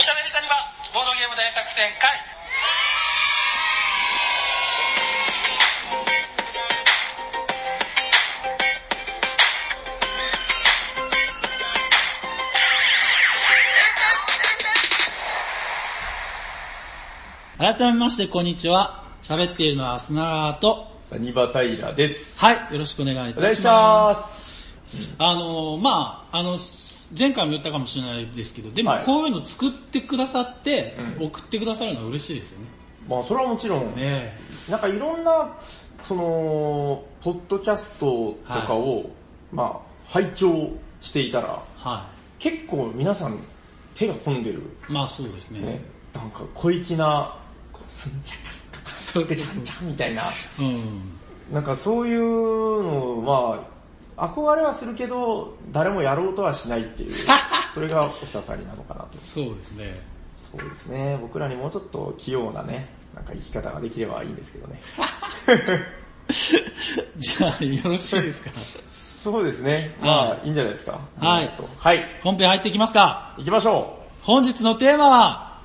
おしゃべりさんには、ボードゲーム大作戦会。改めまして、こんにちは。喋っているのは砂川と、サニバタイラです。はい、よろしくお願いいたします。お願いします。あのー、まああの、前回も言ったかもしれないですけど、でもはいこういうの作ってくださって、うん送ってくださるのは嬉しいですよね。まあそれはもちろん、ねなんかいろんな、その、ポッドキャストとかを、まあ、拝聴していたら、は結構皆さん手が込んでる、い。まあそうですね。ね、なんか小粋な、こう、スンチャカスとか、ステチャンチャンみたいな、うん。なんかそういうのは、憧れはするけど、誰もやろうとはしないっていう、それがおしゃさりなのかなと。そうですね。そうですね。僕らにもうちょっと器用なね、なんか生き方ができればいいんですけどね。じゃあ、よろしいですか？そうですね。はまあ、いいんじゃないですか。はいえっとはい。本編入っていきますか？行きましょ本日のテーマは、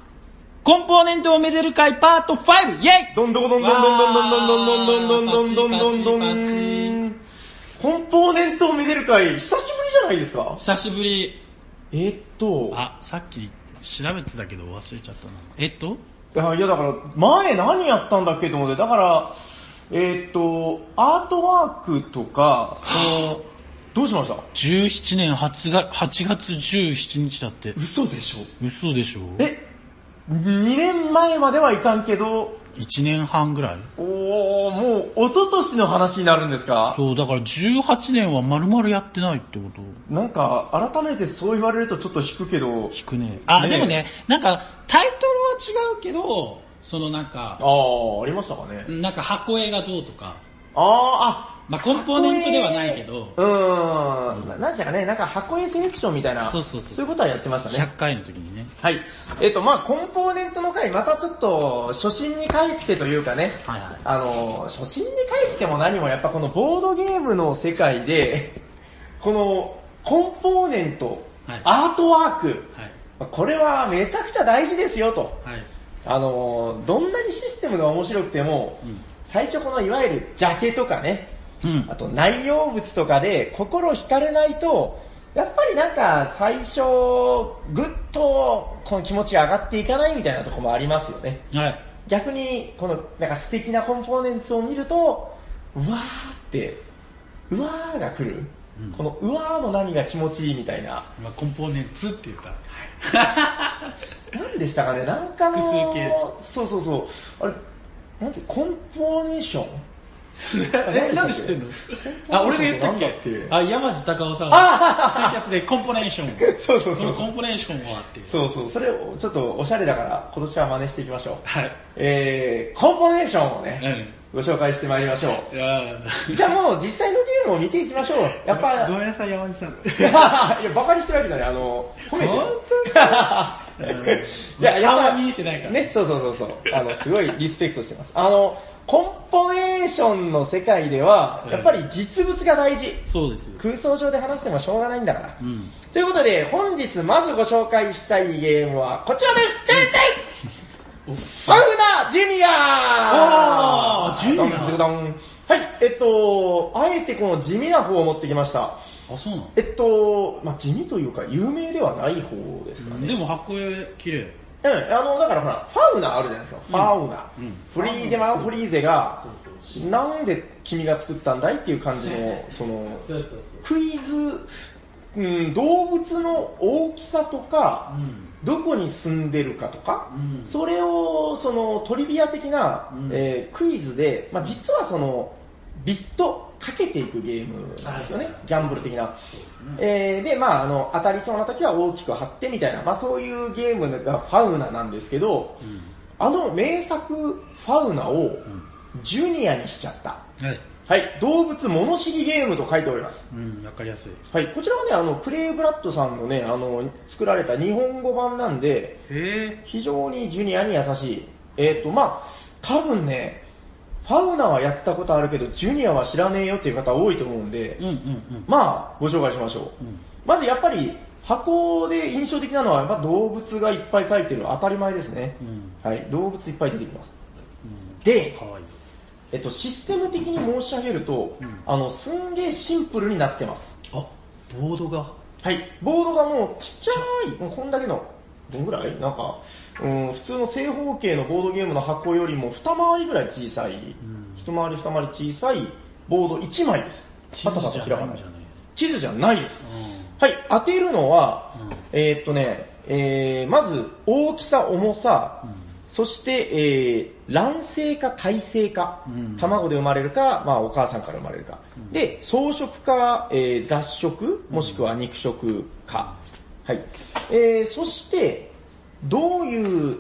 コンポーネントをめでる会パート 5! イェイう。どんどこどんどんどんどんどんどんどんどんどんどんどんどんどんどんコンポーネントをめでる会、久しぶりじゃないですか？久しぶり。えーっと、あ、さっき調べてたけど忘れちゃったな。えっと？いやいやだから、前何やったんだっけと思って、だから、えーっと、アートワークとか、その、どうしました ?17 年8月 ,8 月17日だって。嘘でしょ嘘でしょえ、2年前まではいかんけど、?1 年半ぐらいおー、もう、一昨年の話になるんですか？そう、だから18年は丸々やってないってことなんか、改めてそう言われるとちょっと引くけど、引くね。あ、ねでもね、なんかタイトルは違うけど、そのなんか、あー、ありましたかね。なんか箱絵がどうとか、あー、あ、まあコンポーネントではないけど、うーん、ななんちゃかね、なんか箱絵セレクションみたいな、そうそうそうそういうことはやってましたね。100回の時にね。はい。えっ、と、まあコンポーネントの回、またちょっと、初心に帰ってというかね、はいはいあの、初心に帰っても何もやっぱこのボードゲームの世界で、この、コンポーネント、はいアートワーク、はい。これはめちゃくちゃ大事ですよと。はい。あの、どんなにシステムが面白くても、うん最初このいわゆるジャケとかね、うんあ。と内容物とかで心惹かれないと、やっぱりなんか最初、ぐっとこの気持ちが上がっていかないみたいなところもありますよね。はい。逆に、このなんか素敵なコンポーネンツを見ると、うわーって、うわーが来る。うんこのうわーの波が気持ちいいみたいな。まあコンポーネンツって言った。何でしたかね？なんかの複数形そうそうそう。あれ、なんて、コンポーネーション？え、なんで知ってんの？あ、俺が言ったっけ？あ、山地隆夫さんがツイキャスでコンポネーションを。そうそうそうこのコンポネーションはっていう。そうそう、それをちょっとおしゃれだから今年は真似していきましょう。はい。えー、コンポネーションをね、うご紹介してまいりましょん。いやう。じゃあもう実際のゲームを見ていきましょう。やっぱ、ごめんなさい、山地さん。いや、バカにしてるわけじゃない、あの、褒めてよ。じゃあ、やっぱ顔は見えてないから。ね、そうそうそうそう。あの、すごいリスペクトしてます。あの、コンポネーションの世界では、やっぱり実物が大事。そうですよ。空想上で話してもしょうがないんだから。うん。ということで、本日まずご紹介したいゲームはこちらです てんァウナジュニアおージュニアドンズドンはい、えっと、あえてこの地味な方を持ってきました。あ、そうなの？えっと、まあ地味というか有名ではない方ですかね。でも箱絵綺麗。うん、あの、だからほら、ファウナあるじゃないですか。ファウナ。うんフリーデマン・フリーゼが、なんで君が作ったんだいっていう感じの、その、クイズ、うん、動物の大きさとか、うん。どこに住んでるかとか、うんそれを、その、トリビア的な、うんえークイズで、まあ実はその、ビットかけていくゲームなんですよね。ギャンブル的な。えーで、まああの、当たりそうな時は大きく張ってみたいな、まあそういうゲームがファウナなんですけど、うん。あの名作ファウナをジュニアにしちゃった。はい。はい、動物物知りゲームと書いております。うん、わかりやすい。はい、こちらはね、あの、プレイブラッドさんのね、あの、作られた日本語版なんで、へ非常にジュニアに優しい。えっ、と、まあ多分ね、ファウナはやったことあるけど、ジュニアは知らねえよっていう方多いと思うんで、うんうんうん。まあ、ご紹介しましょう。うん。まずやっぱり、箱で印象的なのはやっぱ動物がいっぱい描いてる当たり前ですね。うん。はい、動物いっぱい出てきます。うん。で、かわいい。えっと、システム的に申し上げると、うんあの、すんげーシンプルになってます。あ、ボードが。はい。ボードがもうちっちゃい、もうこんだけの、どんぐらい？なんか、うん、普通の正方形のボードゲームの箱よりも二回りぐらい小さい、ん一回り二回り小さいボード1枚です。パタパタ開かない。地図じゃないです。うはい、当てるのは、ん。うん。えーっとね、えー、まず大きさ、重さ、そして、えー、卵性か胎生か、うん卵で生まれるか、まあお母さんから生まれるか。で、草食か、えー、雑食、もしくは肉食か。はい。えー、そして、どういう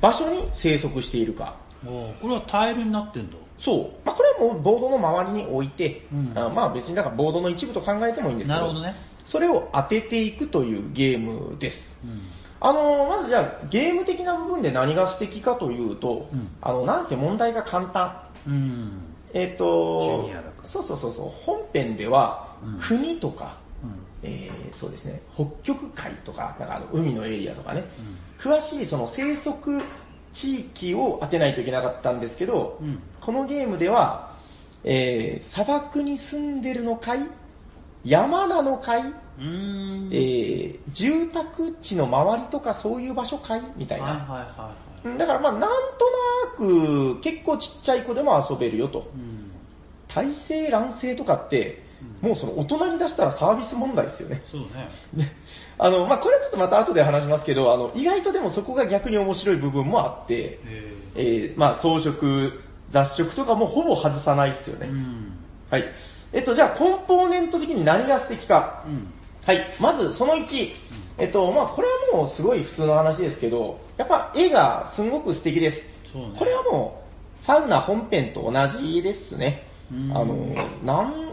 場所に生息しているか。おこれはタイルになってんだ。そう。まあこれはもうボードの周りに置いて、うんあまあ別にだからボードの一部と考えてもいいんですけど、なるほどね。それを当てていくというゲームです。うん。あの、まずじゃあ、ゲーム的な部分で何が素敵かというと、うんあの、なんせ問題が簡単。うん。えっ、とジュニアだからそうそうそうそう、本編では、うん国とか、うん。えーそうですね、北極海とか、なんかあの海のエリアとかね、詳しいその生息地域を当てないといけなかったんですけど、うん。このゲームでは、えー砂漠に住んでるのかい山なのかい、うん。えー住宅地の周りとかそういう場所かい？みたいな。はいはいはいはい。うんだからまあなんとなく結構ちっちゃい子でも遊べるよと。うん。体制乱世とかって、もうその大人に出したらサービス問題ですよね。そうね。ねあの、まあこれはちょっとまた後で話しますけど、あの、意外とでもそこが逆に面白い部分もあって、ええー、まあ装飾、雑食とかもほぼ外さないですよね。うん。はい。えっと、じゃあコンポーネント的に何が素敵か。うん。はい。まず、その1。えっと、まあこれはもうすごい普通の話ですけど、やっぱ絵がすごく素敵です。これはもう、ファンな本編と同じですね。うんあの、何、100枚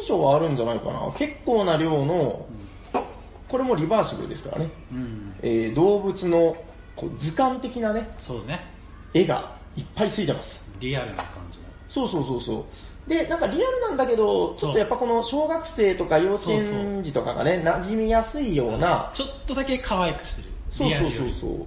以上はあるんじゃないかな。結構な量の、これもリバーシブルですからね。うん。えー動物のこう図鑑的なね、そうね。絵がいっぱいついてます。リアルな感じの。そうそうそうそう。で、なんかリアルなんだけど、ちょっとやっぱこの小学生とか幼稚園児とかがね、馴染みやすいような、ちょっとだけ可愛くしてる。そうそうそうそう。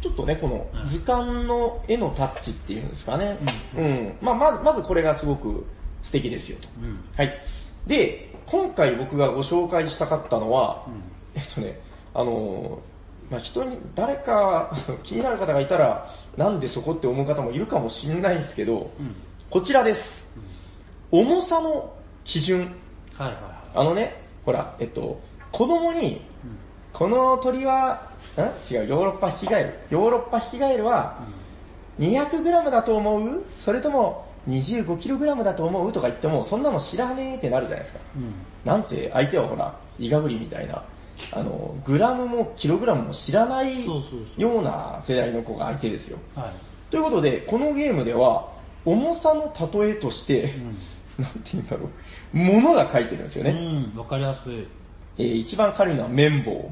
ちょっとね、このうん図鑑の絵のタッチっていうんですかね。うん。まあまず、まずこれがすごく素敵ですよと。うん。はい。で、今回僕がご紹介したかったのは、うん。えっとね、あのーまあ、人に、誰か 気になる方がいたら、なんでそこって思う方もいるかもしれないんですけど、うん。こちらです。重さの基準。はいはいはい。あのね、ほら、えっと、子供に、この鳥は、ん違う、ヨーロッパヒキガエル。ヨーロッパヒキガエルは、200g だと思う？それとも 25kg だと思う？とか言っても、そんなの知らねえってなるじゃないですか。うん。なんせ相手はほら、イガグリみたいな、あの、グラムもキログラムも知らないような世代の子が相手ですよ。はい。ということで、このゲームでは、重さの例えとして、うん。なんて言うんだろう、物が書いてるんですよね。うん。わかりやすい。えー一番軽いのは綿棒。うん。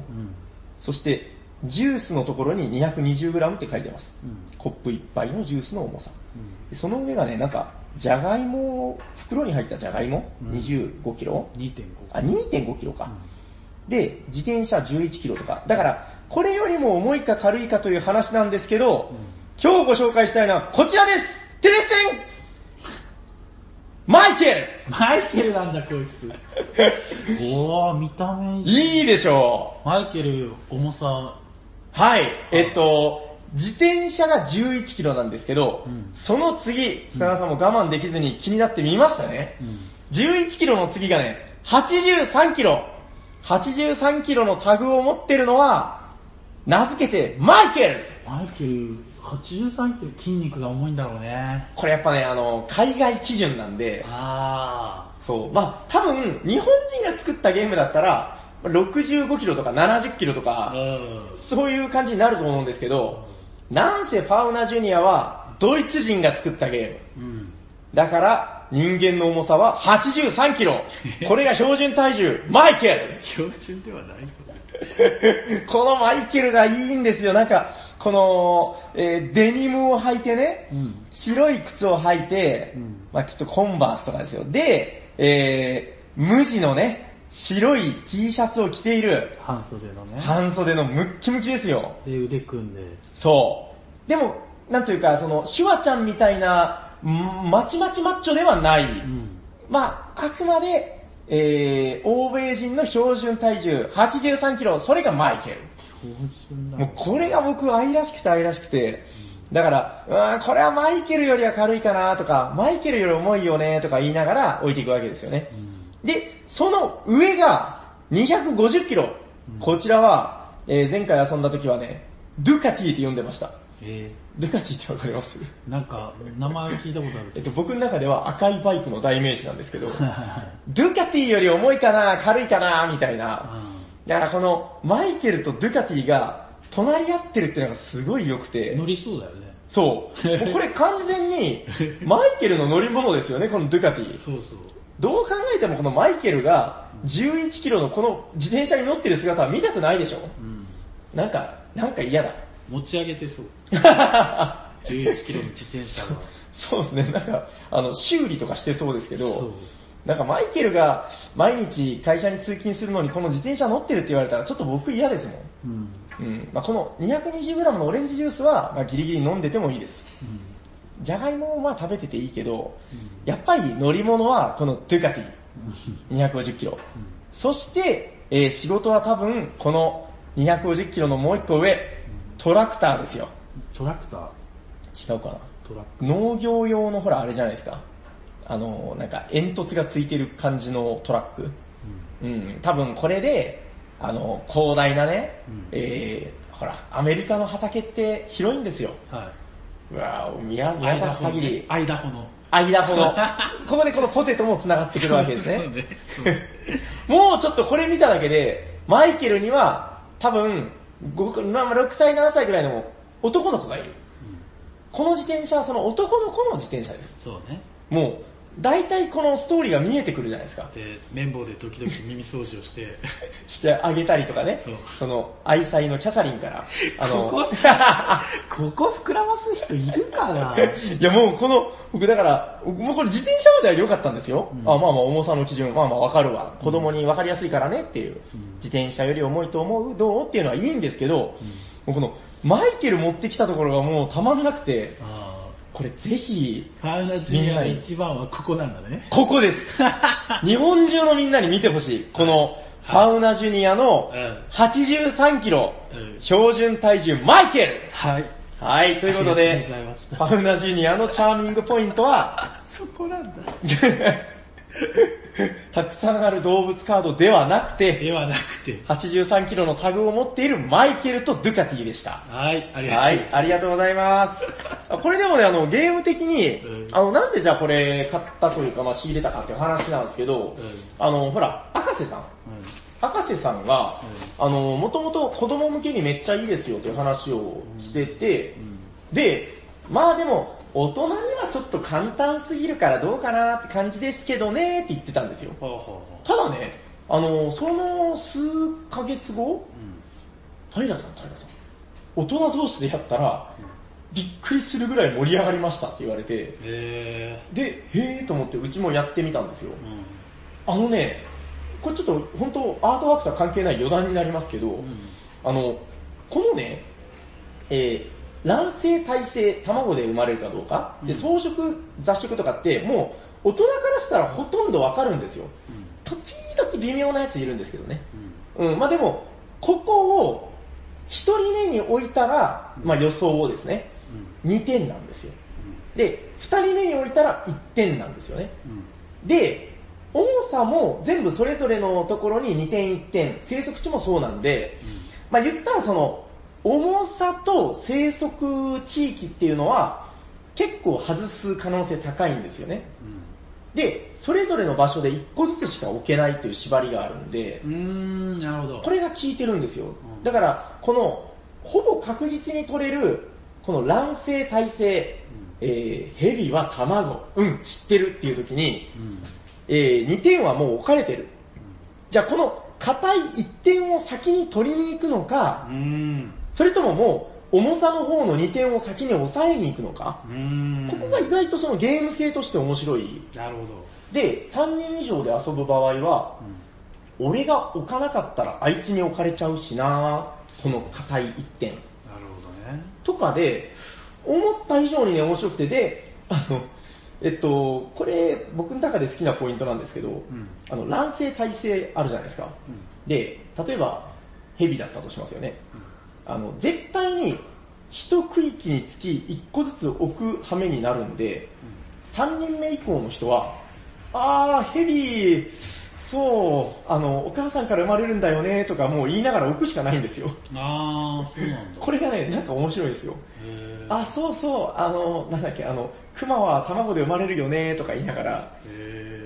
そして、ジュースのところに 220g って書いてます。うん。コップ一杯のジュースの重さ。うん。でその上がね、なんか、じゃがいも、袋に入ったじゃがいも、うん 25kg? 2.5。あ、2.5kg か。で、自転車11キロとか。だから、これよりも重いか軽いかという話なんですけど、今日ご紹介したいのはこちらですテレステンマイケマイケルなんだ、こいつ。おー、見た目いルい。いいでしょマイケル、重さ、うはい、えっと、自転車が11キロなんですけど、うんその次、砂川さんも我慢できずに気になってみましたね。うん。11キロの次がね、83キロ。83キロのタグを持ってるのは、名付けてマイケルマイケル、83キロ筋肉が重いんだろうね。これやっぱね、あの、海外基準なんで、あそう。まあ、多分、日本人が作ったゲームだったら、65キロとか70キロとー。か、うん。そういう感じになると思うんですけど、なんせファウナジュニアは、ドイツ人が作ったゲーム。うん。だから、人間の重さは83キロ。これが標準体重、マイケル標準ではない このマイケルがいいんですよ。なんか、この、えーデニムを履いてね、うん。白い靴を履いて、うんまあきっとコンバースとかですよ。で、えー、無地のね、白い T シャツを着ている、半袖のね。半袖のムッキムキですよ。で、腕組んで。そう。でも、なんというか、その、シュワちゃんみたいな、んマチマチマッチョではない。うん。まあ、あくまで、えー、欧米人の標準体重83キロ、それがマイケル。もうこれが僕愛らしくて愛らしくて、だから、うーん、これはマイケルよりは軽いかなとか、マイケルより重いよねとか言いながら置いていくわけですよね。で、その上が250キロ。こちらは、えー前回遊んだ時はね、ドゥカティって呼んでました。えドゥカティってわかります？ー、なんか、名前聞いたことあるけえっと、僕の中では赤いバイクの代名詞なんですけど、ドゥカティより重いかな軽いかなみたいな。だからこのマイケルとドゥカティが隣り合ってるっていうのがすごい良くてうん。乗、りそうだよね。そう。これ完全にマイケルの乗り物ですよね、このドゥカティ。そうそう。どう考えてもこのマイケルが11キロのこの自転車に乗ってる姿は見たくないでしょうん。なんか、なんか嫌だ。持ち上げてそう。11キロの自転車が。そうですね、なんか、あの、修理とかしてそうですけそうど、。なんかマイケルが毎日会社に通勤するのにこの自転車乗ってるって言われたらちょっと僕嫌ですもん。うん。うん。まあ、この 220g のオレンジジュースは、まあ、ギリギリ飲んでてもいいです。うん。じゃがいももまあ食べてていいけど、やっぱり乗り物はこのドゥカティ、250キロ。そして、えー仕事は多分この250キロのもう一個上、トラクターですよ。トラクター違うかな。農業用のほらあれじゃないですか。あの、なんか煙突がついてる感じのトラック。うん、多分これで、あの、広大なね、うんえー、ほら、アメリカの畑って広いんですよ。はい。うわぁ、見渡す限り、アイダホの。アイダホの、ここでこのポテトも繋がってくるわけですね。そうね。もうちょっとこれ見ただけで、マイケルには多分、5まあ6歳、7歳ぐらいの男の子がいる。この自転車はその男の子の自転車です。そうね。もう、大体このストーリーが見えてくるじゃないですか。で、綿棒で時々耳掃除をして、してあげたりとかね。そうその、愛妻のキャサリンから。あの、ここ ここ膨らます人いるかな？いやもうこの、僕だから、もうこれ自転車までは良かったんですよ。あまあまあ重さの基準、まあまあわかるわ。子供にわかりやすいからねっていう。自転車より重いと思う？どう？っていうのはいいんですけど、もうこの、マイケル持ってきたところがもうたまんなくて、あこれぜひ、ーファウナジュニアの一番はここなんだね。ここです。日本中のみんなに見てほしい。この、ファウナジュニアのうん83キロうん、標準体重マイケルはい。はい、ということでファウナジュニアのチャーミングポイントは、そこなんだ。たくさんある動物カードではなくて、ではなくて。83キロのタグを持っているマイケルとドゥカティでした。はい、ありがとう。はい、ありがとうございます。あ これでもね、あの、ゲーム的にうん、あの、なんでじゃあこれ買ったというか、まあ仕入れたかっていう話なんですけど、あの、ほら、赤瀬さん。うん博士さんが、あの、もともと子供向けにめっちゃいいですよという話をしてて、で、まあでも、大人にはちょっと簡単すぎるからどうかなって感じですけどねって言ってたんですよ。ただね、あの、その数ヶ月後、平さん、平さん、大人同士でやったら、びっくりするぐらい盛り上がりましたって言われて、で、へーと思ってうちもやってみたんですよ。ー。うん。あのね、これちょっと本当アートワークとは関係ない余談になりますけど、うん。あの、このね、えー、卵性、胎生、卵で生まれるかどうか、で、草食、雑食とかって、もう、大人からしたらほとんどわかるんですよ。時々微妙なやついるんですけどね。うん、まあでも、ここを、一人目に置いたら、まあ予想をですね、2点なんですよ。で、二人目に置いたら1点なんですよね。うん。で、重さも全部それぞれのところに2点1点、生息地もそうなんで、まあ言ったらその、重さと生息地域っていうのは、結構外す可能性高いんですよね。で、それぞれの場所で1個ずつしか置けないっていう縛りがあるんで、うん。なるほど。これが効いてるんですよん。だから、この、ほぼ確実に取れる、この卵性、胎生、えー、ヘビは卵、うん、知ってるっていう時に、うん。えー、2点はもう置かれてる。じゃあこの硬い1点を先に取りに行くのかう、ん。それとももう重さの方の2点を先に抑えに行くのか？ここが意外とそのゲーム性として面白い。なるほど。で、3人以上で遊ぶ場合は、俺が置かなかったらあいつに置かれちゃうしなその硬い一点。なるほどね。とかで、思った以上にね、面白くて、で、あの、えっと、これ、僕の中で好きなポイントなんですけど、んあの、乱世耐性あるじゃないですか。で、例えば、蛇だったとしますよね。あの、絶対に、一区域につき一個ずつ置く羽目になるんで、三人目以降の人は、あー、蛇、そう、あの、お母さんから生まれるんだよね、とかもう言いながら置くしかないんですよ。あー、そうなんだ。これがね、なんか面白いですよ。へあ、そうそう、あの、なんだっけ、あの、熊は卵で生まれるよね、とか言いながら。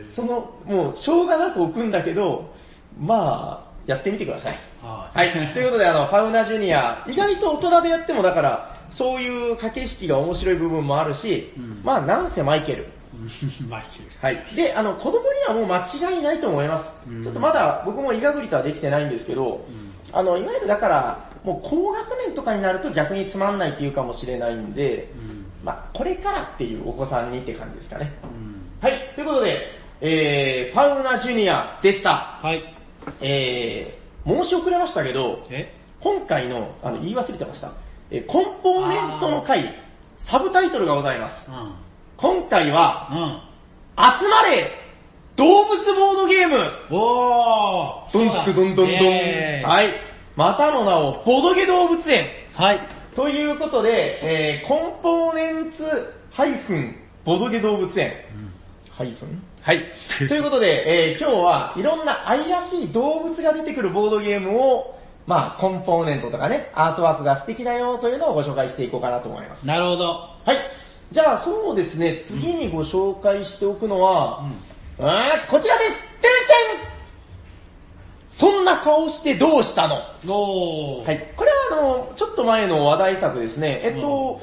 その、もう、しょうがなく置くんだけど、まあ、やってみてください。ははい。ということで、あの、ファウナジュニア、意外と大人でやっても、だから、そういう駆け引きが面白い部分もあるし、うんまあ、なんせマイケル。い。マイケル。はい。で、あの、子供にはもう間違いないと思います。うんちょっとまだ僕もイガグリとはできてないんですけど、あの、いわゆるだから、もう高学年とかになると逆につまんないっていうかもしれないんで、うん。まあこれからっていうお子さんにって感じですかね。うん。はい。ということで、えー、ファウナジュニアでした。はい。えー、申し遅れましたけど、え？今回の、あの、言い忘れてました。えーコンポーネントの回、サブタイトルがございます。うん。今回は、うん。集まれ動物ボードゲームおーどんつくどんどんどん。はい。またの名を、ボドゲ動物園はい。ということで、えー、コンポーネンツハイフンボドゲ動物園。ハイフン？はい。ということで、えー、今日はいろんな愛らしい動物が出てくるボードゲームを、まあ、コンポーネントとかね、アートワークが素敵だよというのをご紹介していこうかなと思います。なるほど。はい。じゃあ、そうですね、次にご紹介しておくのは、あーこちらですてんてんそんな顔してどうしたの？おー。はい。これはあの、ちょっと前の話題作ですね。えっと、お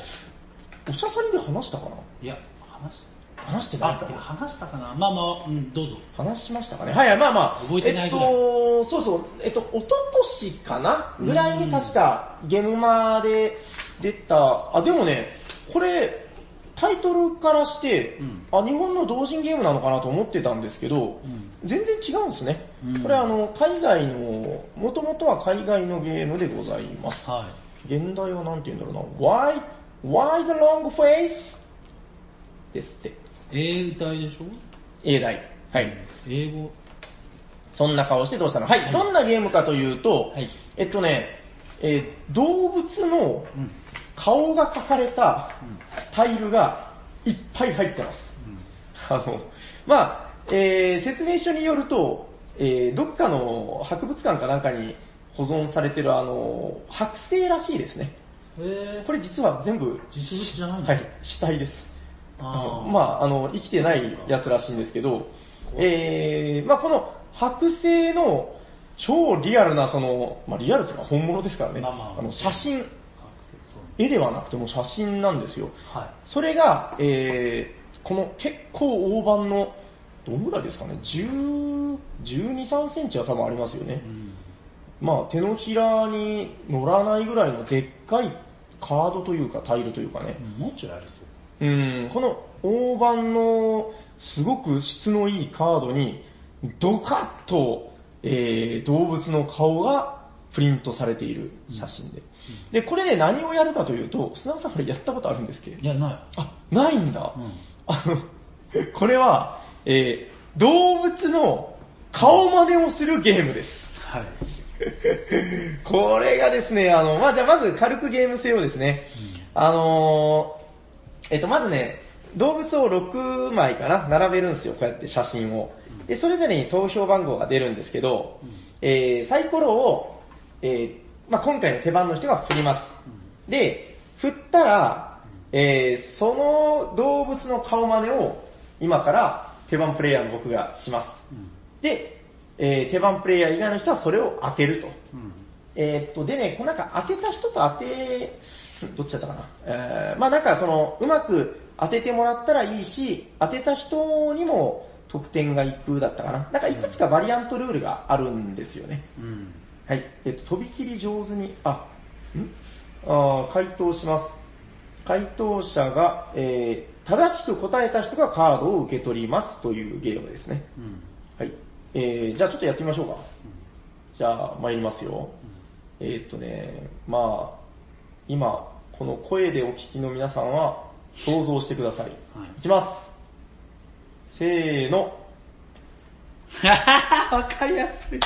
しゃさりで話したかな？いや、話し話してない話したかな？まあまあ、うん、どうぞ。話しましたかね？はいはい、まあまあ。覚えてないぐらいえっと、そうそう、えっと、一昨年かな？ぐらいに確かゲームマで出た、あ、でもね、これ、タイトルからして、うんあ、日本の同人ゲームなのかなと思ってたんですけど、ん全然違うんですね。うんこれあの、海外の、もともとは海外のゲームでございます。は現代はなんて言うんだろうな。Why, why the long face? ですって。い。英歌いでしょ？英題。はい。英語？そんな顔してどうしたの？はい。どんなゲームかというと、はいえっとね、えー動物のうん。顔が描かれたタイルがいっぱい入ってます。あの、まあ、えー説明書によると、えーどっかの博物館かなんかに保存されてるあの、剥製らしいですね。えこれ実は全部、実物じゃないの？はい、死体です。あまあ、あの、生きてないやつらしいんですけど、えー、まあこの剥製の超リアルなその、まあリアルというか本物ですからね、まあまあの写真、絵ではなくても写真なんですよ。はそれが、えー、この結構大判の、どんぐらいですかね、10、12、3センチは多分ありますよねい。。うん。まあ手のひらに乗らないぐらいのでっかいカードというかタイルというかね、もうちょいあるっすよ。うん、この大判のすごく質のいいカードに、ドカッと、えー、動物の顔がプリントされている写真で。で、これね、何をやるかというと、砂川さんこれやったことあるんですっけいや、ない。あ、ないんだ。うん。あの、これは、えー、動物の顔真似をするゲームです。はい。これがですね、あの、まあ、じゃあまず軽くゲーム性をですね、あのー、えっと、まずね、動物を6枚かな、並べるんですよ、こうやって写真を。で、それぞれに投票番号が出るんですけど、えー、サイコロを、えー、まあ、今回の手番の人が振ります。で、振ったら、えー、その動物の顔真似を今から手番プレイヤーの僕がします。で、えー、手番プレイヤー以外の人はそれを当てると。うん。えーっと、でね、こうなんか当てた人と当て、どっちだったかな。えー、まあなんかその、うまく当ててもらったらいいし、当てた人にも得点がいくだったかな。なんかいくつかバリアントルールがあるんですよね。うん。はい。えっと、飛び切り上手に、あ、ん？あー回答します。回答者が、えー、正しく答えた人がカードを受け取りますというゲームですね。うん。はい。えー、じゃあちょっとやってみましょうか。うんじゃあ、参りますよ。えーっとね、まあ、今、この声でお聞きの皆さんは想像してください。はいいきます。せーの。わかりやすい。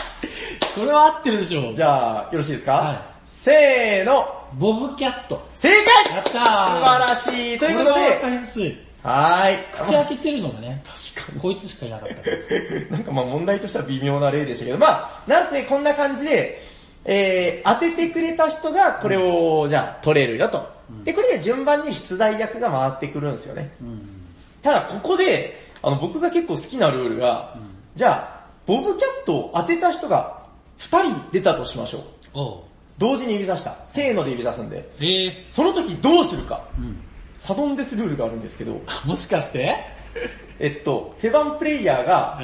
これは合ってるでしょ。じゃあ、よろしいですか、はいせーの。ボブキャット。正解やったー素晴らしいということこれはわかで、りやすい。はーい。口開けてるのがね、確かに。こいつしかいなかった。なんかまあ問題としては微妙な例でしたけど、まあ、なんせこんな感じで、えー、当ててくれた人がこれを、じゃあ取れるよと。で、これで順番に出題役が回ってくるんですよね。うん。ただここで、あの僕が結構好きなルールが、じゃあ、ボブキャットを当てた人が2人出たとしましょう。同時に指さした。せーので指さすんで。ええその時どうするか。うん。サドンデスルールがあるんですけど、もしかして？えっと、手番プレイヤーが、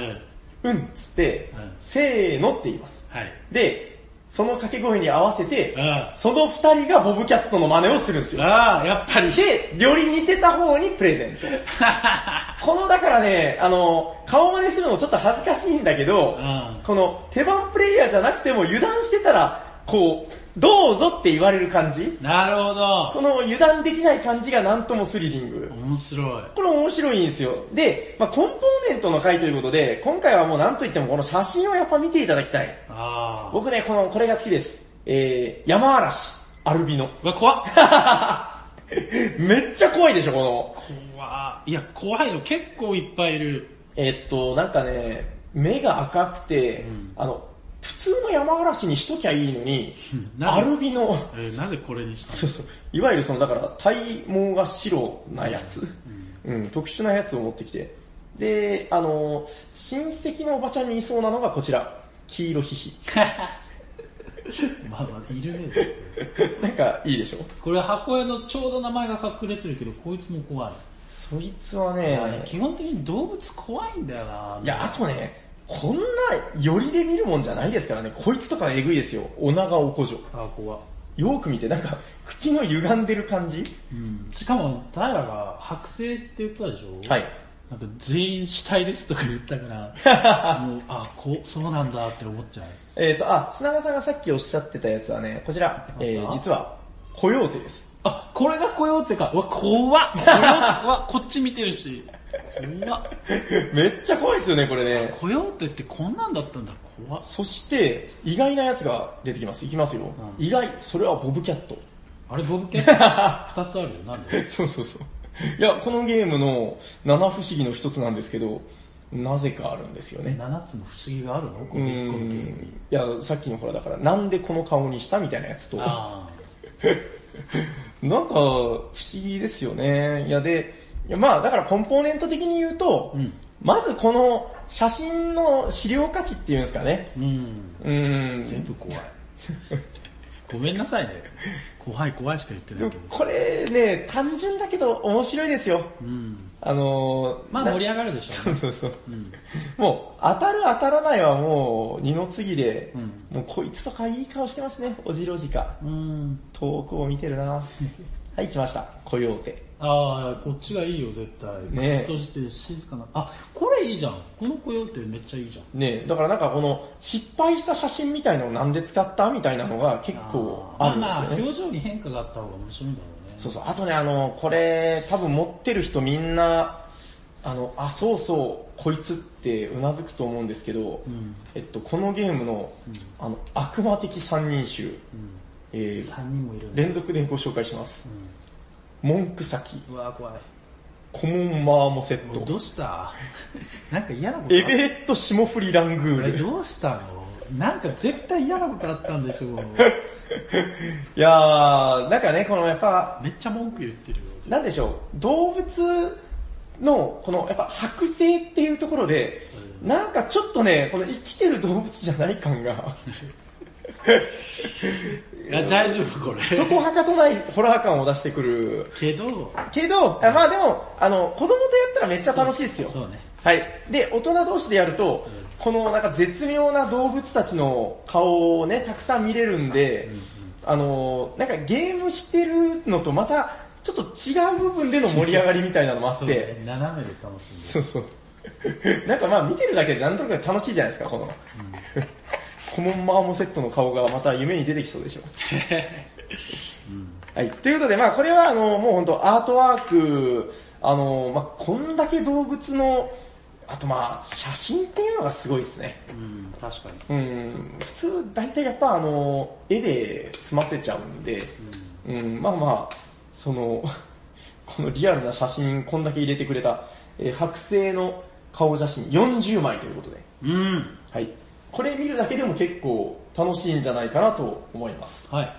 うん。うんっつってうん、せーのって言います。はい。で、その掛け声に合わせてうん、その二人がボブキャットの真似をするんですよ。ああ、やっぱり。で、より似てた方にプレゼント。この、だからね、あの、顔真似するのちょっと恥ずかしいんだけど、うんこの手番プレイヤーじゃなくても油断してたら、こう、どうぞって言われる感じ？なるほど。この油断できない感じがなんともスリリング。面白い。これ面白いんですよ。で、まあコンポーネントの回ということで、今回はもうなんといってもこの写真をやっぱ見ていただきたい。ああ。僕ね、この、これが好きです。えー、山嵐、アルビノ。うわ、怖っ。めっちゃ怖いでしょ、この。怖い。いや、怖いの結構いっぱいいる。えーっと、なんかね、目が赤くて、うんあの、普通の山嵐にしときゃいいのに、アルビノ、えーなぜこれにしたそうそう、いわゆるその、だから体毛が白なやつ、うん、特殊なやつを持ってきて、で、あの、親戚のおばちゃんにいそうなのがこちら、黄色ヒヒ。の まあまあ、いるね。なんかいいでしょ？これ箱絵のちょうど名前が隠れてるけど、こいつも怖い。そいつはね、基本的に動物怖いんだよな。いや、あとね、こんな寄りで見るもんじゃないですからね。こいつとかエグいですよ。お長おこじょ。あ、怖い。よーく見て、なんか、口の歪んでる感じうん。しかも、平が剥製って言ったでしょはい。なんか全員死体ですとか言ったから、もう、あ、こう、そうなんだって思っちゃう。えっ、と、あ、砂川さんがさっきおっしゃってたやつはね、こちら、えー、実は、コヨーテです。あ、これがコヨーテか。うわ、怖っ。こっち見てるし。怖っ。めっちゃ怖いですよね、これね。コヨーテってこんなんだったんだ。怖っ。そして、意外なやつが出てきます。いきますよ。うん意外、それはボブキャット。あれ、ボブケ 二つあるよ。なんで？そうそうそう。いや、このゲームの七不思議の一つなんですけど、なぜかあるんですよね。七つの不思議があるの？このゲームん。いや、さっきのほらだから、なんでこの顔にしたみたいなやつと、あ なんか不思議ですよね。いやで、いやまあだからコンポーネント的に言うと、あ。うん。まずこの写真の資料価値っていうんですかね。うん。うーん。全部怖い。ごめんなさいね。怖い怖いしか言ってないけど。これね、単純だけど面白いですよ。うん。あのー、なまあ盛り上がるでしょそうそうそう。うん。もう、当たる当たらないはもう、二の次で、うんもうこいつとかいい顔してますね、おじろじか。うん。遠くを見てるなはい、来ました。コヨーテ。ああ、こっちがいいよ、絶対。ね口として静かな。あ、これいいじゃん。このコヨーテめっちゃいいじゃん。ねだからなんかこの、失敗した写真みたいのをなんで使ったみたいなのが結構あるんですよまあまあ、ね。表情に変化があった方が面白いんだろうね。そうそう。あとね、あの、これ、多分持ってる人みんな、あの、あ、そうそう、こいつってうなずくと思うんですけど、うん。えっと、このゲームの、あの、悪魔的三人衆、うん。えー、3人もいるんだ。連続でご紹介します。文句先、うわ怖い。コモンマーモセット、どうした？なんか嫌なことエベレット霜降りラングール。どうしたの？なんか絶対嫌なことあったんでしょう。いやー、なんかね、このやっぱ、めっちゃ文句言ってるよ。なんでしょう、動物の、このやっぱ剥製っていうところで、なんかちょっとね、この生きてる動物じゃない感が、いや、大丈夫これ。そこはかとないホラー感を出してくる。けど、けど、あまあでも、あの、子供とやったらめっちゃ楽しいですよ。そうね。はい。で、大人同士でやると、このなんか絶妙な動物たちの顔をね、たくさん見れるんで、あの、なんかゲームしてるのとまた、ちょっと違う部分での盛り上がりみたいなのもあって。斜めで楽しんで。そうそう。なんかまあ見てるだけでなんとなく楽しいじゃないですか、この。コモンマーモセットの顔がまた夢に出てきそうでしょ。はい。ということで、まあこれはあの、もう本当アートワーク、あの、まあこんだけ動物の、あとまあ写真っていうのがすごいですね。うん、確かに。うん、普通大体やっぱあの、絵で済ませちゃうんで、うん、まあまあ、その、このリアルな写真こんだけ入れてくれた、えー剥製の顔写真40枚ということで、うん。はい。これ見るだけでも結構楽しいんじゃないかなと思います。はい。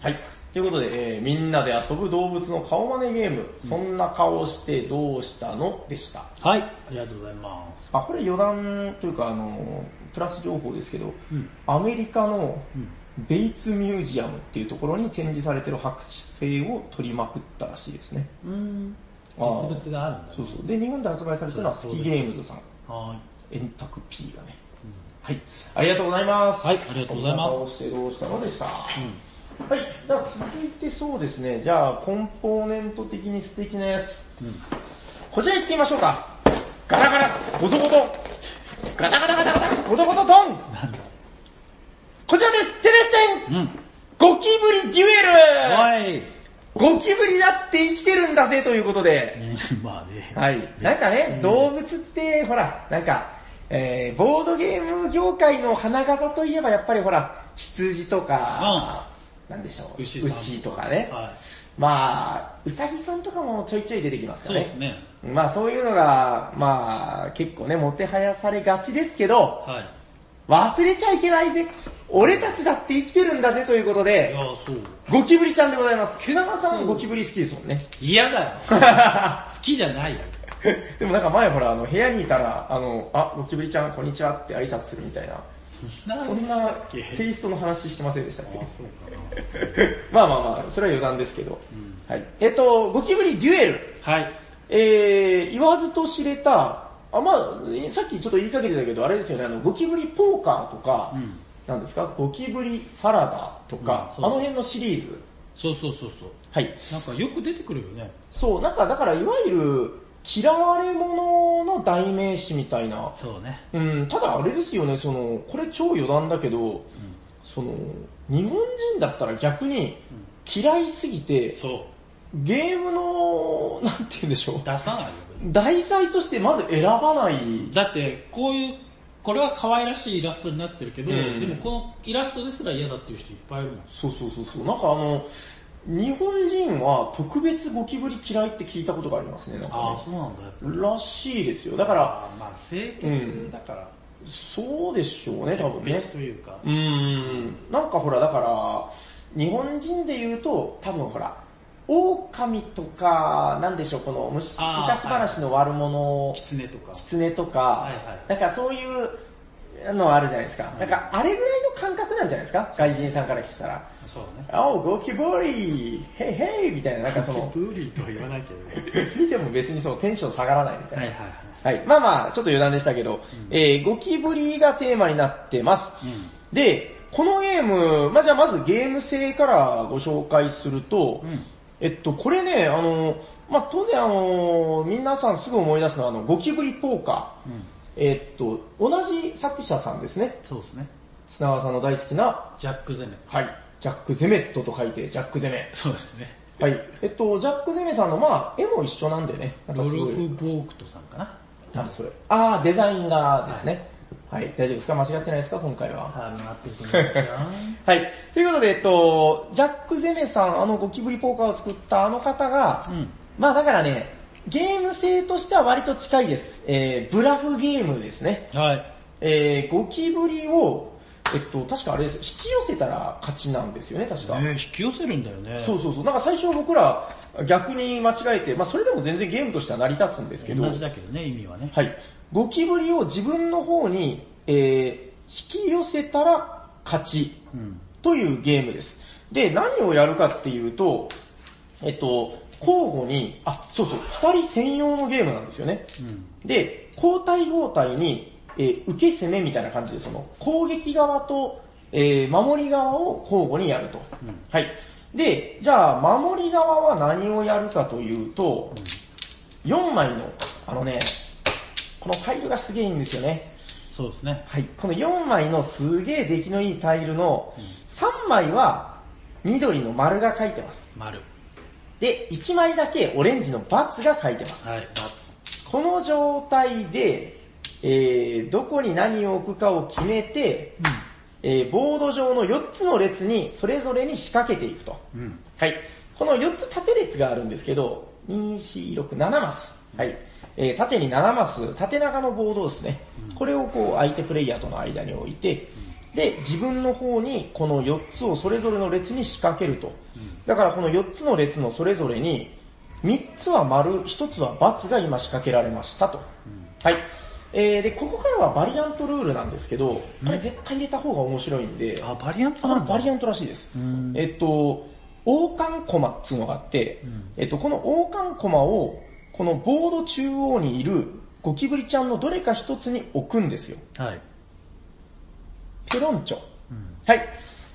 はい。ということで、えーみんなで遊ぶ動物の顔真似ゲーム、そんな顔してどうしたの？でした。はい。ありがとうございます。あ、これ余談というか、あの、プラス情報ですけど、うん。アメリカのうん。ベイツミュージアムっていうところに展示されてる剥製を取りまくったらしいですね。うん。実物があるんだ、ね。そうそう。で、日本で発売されてるのはスキゲームズさん。は円卓 P がね。はい。ありがとうございます。はいありがとうございますしてどうしたのでした。い。はい。では続いてそうですね。じゃあ、コンポーネント的に素敵なやつ。うん。うん。こちら行ってみましょうか。ガラガラ、ゴトゴト。ガタガタガタガタ、ゴトゴトトン。こちらです。テレステンうん。ゴキブリデュエルはい。ゴキブリだって生きてるんだぜということで。まあね。はい。なんかね、動物って、ほら、なんか、えー、ボードゲーム業界の花形といえばやっぱりほら、羊とか、なんでしょう、牛さんとかね。はまあ、うさぎさんとかもちょいちょい出てきまい。すよね。そうですね。まあそういうのが、まあ結構ね、もてはやされがちですけど、はい。忘れちゃいけないぜ。俺たちだって生きてるんだぜということいで。ゴキブリちゃんでございます。木永さんゴキブリ好きですもんね。嫌だよ。好きじゃないよ。でもなんか前ほら、あの、部屋にいたら、あの、あ、ゴキブリちゃん、こんにちはって挨拶するみたいな、そんなテイストの話してませんでしたっけ？まあまあまあ、それは余談ですけど。うんはい。えっと、ゴキブリデュエル。はい。えー、言わずと知れた、あ、まあ、さっきちょっと言いかけてたけど、あれですよね、あの、ゴキブリポーカーとか、うん。なんですか、ゴキブリサラダとか、うんあの辺のシリーズ。そうそうそうそう。はい。なんかよく出てくるよね。そう、なんかだからいわゆる嫌われ者の代名詞みたいな。そうね。うん、ただあれですよね、その、これ超余談だけど、その、日本人だったら逆に嫌いすぎて、そう。ゲームの、なんて言うんでしょう。出さないよ。題材としてまず選ばない。だって、こういう、これは可愛らしいイラストになってるけど、うんでもこのイラストですら嫌だっていう人いっぱいいるもん。そうそうそうそう。なんかあの、日本人は特別ゴキブリ嫌いって聞いたことがありますね。なんかああ、ねそうなんだ。やっぱりらしいですよ。だから、あーまあ清潔だから、そうでしょうね、多分ね別。というか。うーん。なんかほら、だから、日本人で言うと、多分ほら、狼とか、なんでしょう、この昔あー昔話の悪者、狐とか。狐とか、はいはいなんかそういうのあるじゃないですか。なんかあれぐらいの感覚なんじゃないですか？外人さんからしたら。そうね。あお、ゴキブリヘイヘイみたいな、なんかその、ブーリーとは言わないけどね。見ても別にそのテンション下がらないみたいな。はいはいはい。はい。まあまあ、ちょっと余談でしたけど、えー、ゴキブリがテーマになってます。うん。で、このゲーム、まあじゃあまずゲーム性からご紹介すると、うん。えっと、これね、あの、まあ当然あの、皆さんすぐ思い出すのはあの、ゴキブリポーカー。うん。えっと、同じ作者さんですね。そうですね。砂川さんの大好きな、ジャック・ゼメ。はい、ジャック・ゼメットと書いて、ジャック・ゼメ。そうですね。はい。えっと、ジャック・ゼメさんの、まあ絵も一緒なんでね。なんロかすごいルフ・ボークトさんかな。何それあー、デザインがですね。はい、大丈夫ですか？間違ってないですか？今回は。はってると思いますよ。はい。ということで、えっと、ジャック・ゼメさん、あのゴキブリポーカーを作ったあの方が、うん。まあだからね、ゲーム性としては割と近いです。えー、ブラフゲームですね。はい。えー、ゴキブリを、えっと、確かあれです。引き寄せたら勝ちなんですよね、確か。ね引き寄せるんだよね。そうそうそう。なんか最初僕ら逆に間違えて、まあそれでも全然ゲームとしては成り立つんですけど、同じだけどね、意味はね。はい。ゴキブリを自分の方に、えー、引き寄せたら勝ちうん。というゲームです。で、何をやるかっていうと、えっと、交互に、あ、そうそう、二人専用のゲームなんですよね。うん。で、交代交代に、えー受け攻めみたいな感じで、その、攻撃側と、えー守り側を交互にやると。うんはい。で、じゃあ、守り側は何をやるかというと、4枚の、あのね、このタイルがすげえいいんですよね。そうですね。はい。この4枚のすげえ出来のいいタイルの3枚は緑の丸が書いてます。丸。で、1枚だけオレンジの×が書いてます。はい、×。この状態で、えー、どこに何を置くかを決めて、えー、ボード上の4つの列にそれぞれに仕掛けていくと。うん。うん。はい。この4つ縦列があるんですけど、2、4、6、7マス。はい。えー、縦に7マス、縦長のボードですね。これをこう相手プレイヤーとの間に置いて、で、自分の方にこの4つをそれぞれの列に仕掛けると。だからこの4つの列のそれぞれに、3つは丸、1つは×が今仕掛けられましたと。はい。えー、で、ここからはバリアントルールなんですけど、これ絶対入れた方が面白いんで、あ、バリアントあなんだ。バリアントらしいですん。えっと、王冠コマっていうのがあって、えっと、この王冠コマを、このボード中央にいるゴキブリちゃんのどれか一つに置くんですよ。はい。ペロンチョ。はい。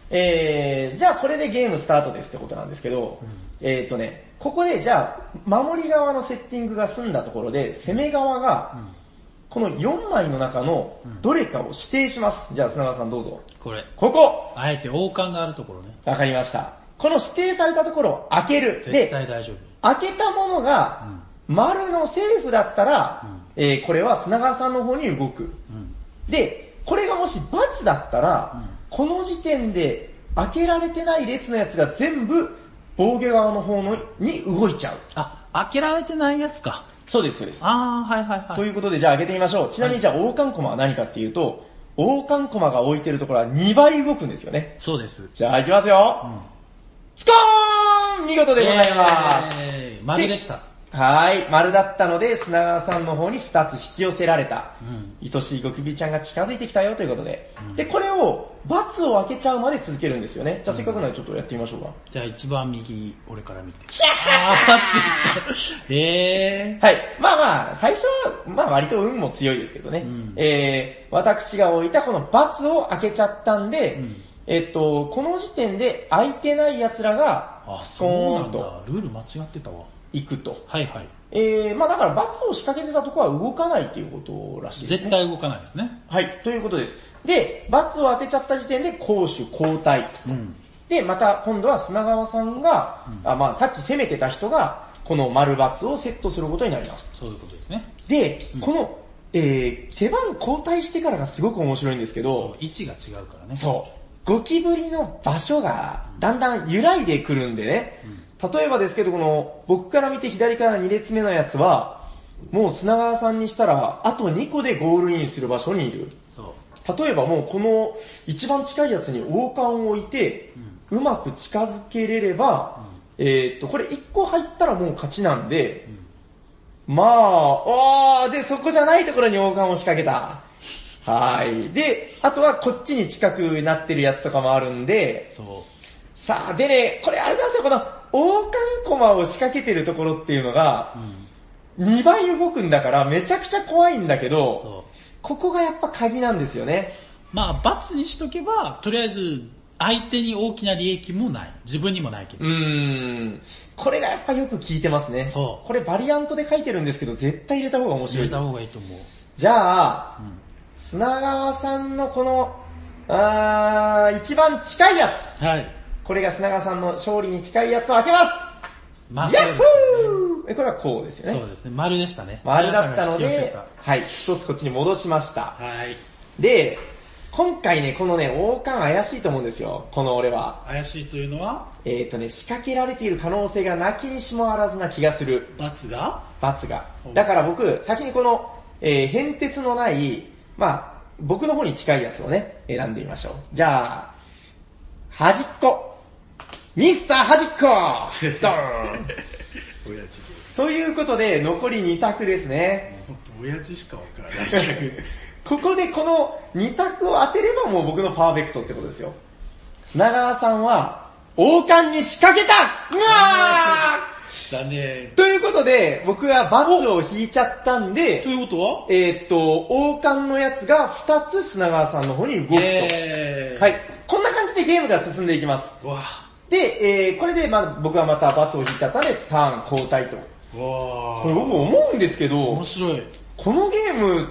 えー、じゃあこれでゲームスタートですってことなんですけど、えっとね、ここでじゃあ、守り側のセッティングが済んだところで、攻め側が、この4枚の中のどれかを指定します。じゃあ砂川さんどうぞ。これ。ここあえて王冠があるところね。わかりました。この指定されたところを開ける。絶で、対大丈夫。開けたものが、丸のセーフだったら、えーこれは砂川さんの方に動く。うん。で、これがもし×だったら、この時点で開けられてない列のやつが全部防御側の方のに動いちゃう。あ、開けられてないやつか。そうです、そうです。あー、はいはいはい。ということでじゃあ開けてみましょう。ちなみにじゃあ王冠コマは何かっていうと、王冠コマが置いてるところは2倍動くんですよね。そうです。じゃあ行きますよ。スコーン見事でございます。えー丸でした。はい、丸だったので、砂川さんの方に2つ引き寄せられた。うん。愛しいゴキブリちゃんが近づいてきたよということで。で、これを、×を開けちゃうまで続けるんですよね。じゃあせっかくなのでちょっとやってみましょうか。じゃあ一番右、俺から見て。あー、パツえー。はい。まあまあ、最初は、まあ割と運も強いですけどね。んえー、私が置いたこの×を開けちゃったんで、んえっと、この時点で開いてない奴らがあ、、スそうなんだ。ルール間違ってたわ。行くと。はいはい。えー、まあだから×を仕掛けてたとこは動かないということらしいですね。絶対動かないですね。はい、ということです。で、×を当てちゃった時点で攻守交代。うん。で、また今度は砂川さんが、あまあさっき攻めてた人が、この丸×をセットすることになります。そういうことですね。で、この、えー、手番交代してからがすごく面白いんですけど位置が違うからね。そう。ゴキブリの場所がだんだん揺らいでくるんでね。例えばですけど、この僕から見て左から2列目のやつは、もう砂川さんにしたら、あと2個でゴールインする場所にいる。そう。例えばもうこの一番近いやつに王冠を置いて、うまく近づけれれば、えーっと、これ1個入ったらもう勝ちなんで、まあ、おー、で、そこじゃないところに王冠を仕掛けた。はい。で、あとはこっちに近くなってるやつとかもあるんで、そさあ、でね、これあれなんですよ、この王冠コマを仕掛けてるところっていうのがう。う、ん。2倍動くんだからめちゃくちゃ怖いんだけど。ここがやっぱ鍵なんですよね。まあ、罰にしとけば、とりあえず、相手に大きな利益もない。自分にもないけど。うーん。これがやっぱよく効いてますね。そうこれバリアントで書いてるんですけど、絶対入れた方が面白いです入れた。方がいいと思う。じゃあ、ん砂川さんのこの、あー、一番近いやつ。はい。これが砂川さんの勝利に近いやつを開けますまあ、ヤッそうですよね。フーえこれはこうですよね。そうですね。丸でしたね。丸だったのではい、一つこっちに戻しました。はい。で、今回ね、このね、王冠怪しいと思うんですよ。この俺は。怪しいというのは、えっ、ー、とね、仕掛けられている可能性がなきにしもあらずな気がする。罰が？罰がだから僕、先にこの、えー、変哲のない、まあ、僕の方に近いやつをね、選んでみましょう。じゃあ、端っこ。ミスター端っこドーン 親父ということで、残り2択ですね。本当親父しかわからない逆。ここでこの2択を当てればもう僕のパーフェクトってことですよ。砂川さんは、王冠に仕掛けたうわだねーということで、僕は罰を引いちゃったんでと、いうことは？えーっと、王冠のやつが2つ砂川さんの方に動くと。えー。はい。こんな感じでゲームが進んでいきます。わで、えー、これで、まあ僕はまた罰を引いちゃったんで、ターン交代と。これ僕思うんですけど面、白い。このゲーム、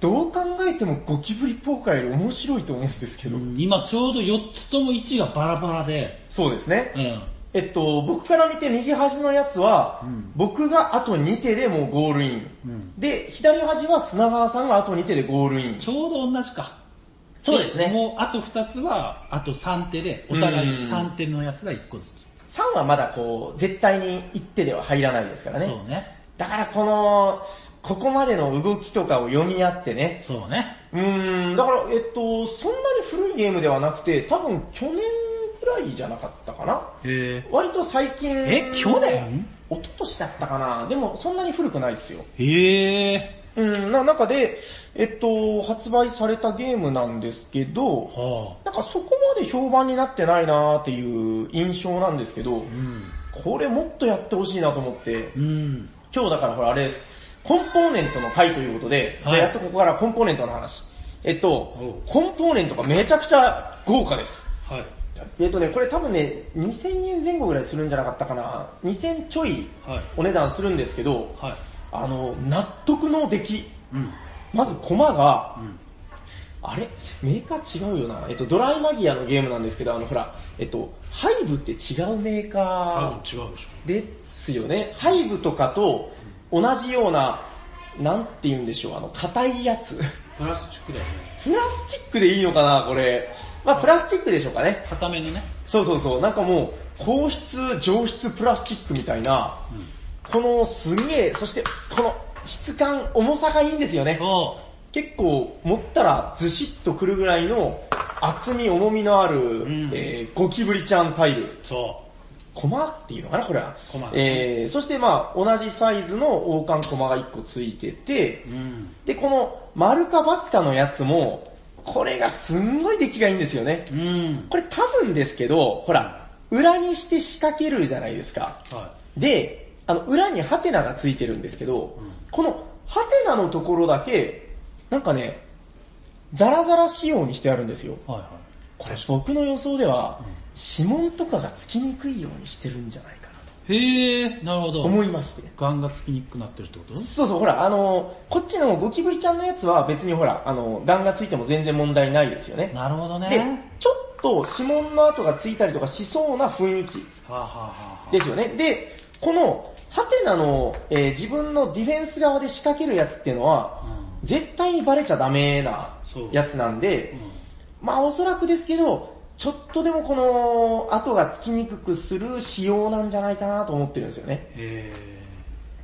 どう考えてもゴキブリポーカーより面白いと思うんですけど。今ちょうど4つとも位置がバラバラで、そうですね。うん。えっと、僕から見て右端のやつは、うん僕があと2手でもうゴールイン。うんで、左端は砂川さんがあと2手でゴールイン。ちょうど同じか。そうですねもうあと2つは、あと3手で、お互いうん3手のやつが1個ずつ。3はまだこう、絶対に1手では入らないですからね。そうね。だからこの、ここまでの動きとかを読み合ってね。そうね。うーん、だから、えっと、そんなに古いゲームではなくて、多分去年くらいじゃなかったかな。へ割と最近。え去年？一昨年だったかな。でもそんなに古くないですよ。へえ。うん、な中で、えっと、発売されたゲームなんですけど、はなんかそこまで評判になってないなーっていう印象なんですけど、あ。うん。これもっとやってほしいなと思って、うん。今日だからほらあれです。コンポーネントの回ということで、はいやっとここからコンポーネントの話。えっとお、コンポーネントがめちゃくちゃ豪華です。はい。えっとね、これ多分ね、2000円前後ぐらいするんじゃなかったかな。2000ちょいはい。お値段するんですけど、はい。あの、納得の出来。うん。まずコマが、うん。あれ？メーカー違うよな。えっと、ドライマギアのゲームなんですけど、あの、ほら、えっと、ハイブって違うメー多カ分違うでしょ。ーですよね。ハイブとかと同じような、なんて言うんでしょう、あの、硬いやつ。プラスチックだよね。プラスチックでいいのかな、これ。まあ、プラスチックでしょうかね。固めのね。そうそうそう、なんかもう、硬質、上質プラスチックみたいな、このすんげえ、そしてこの質感、重さがいいんですよね。そ結構持ったらずしっとくるぐらいの厚み、重みのある、んえーゴキブリちゃんタイル。う。そコマっていうのかな、これは。コマえー、そしてまあ、同じサイズの王冠コマが1個ついててう。、うん。で、この丸か×かのやつも、これがすんごい出来がいいんですよね。うん。これ多分ですけど、ほら、裏にして仕掛けるじゃないですか。はで、あの、裏にハテナがついてるんですけど、このハテナのところだけ、なんかね、ザラザラ仕様にしてあるんですよ。い。はいはい。これ僕の予想では、指紋とかがつきにくいようにしてるんじゃないかなへえ、なるほとど。思いまして。ガンがつきにくくなってるってこと？そうそう、ほら、あの、こっちのゴキブリちゃんのやつは別にほら、あの、ガンがついても全然問題ないですよね。なるほどでね。、ちょっと指紋の跡がついたりとかしそうな雰囲気はあ、はあはあ、ですよね。で、この、ハテナの、えー自分のディフェンス側で仕掛けるやつっていうのは、絶対にバレちゃダメなやつなんでう、ん。まあおそらくですけど、ちょっとでもこの跡がつきにくくする仕様なんじゃないかなと思ってるんですよね。へ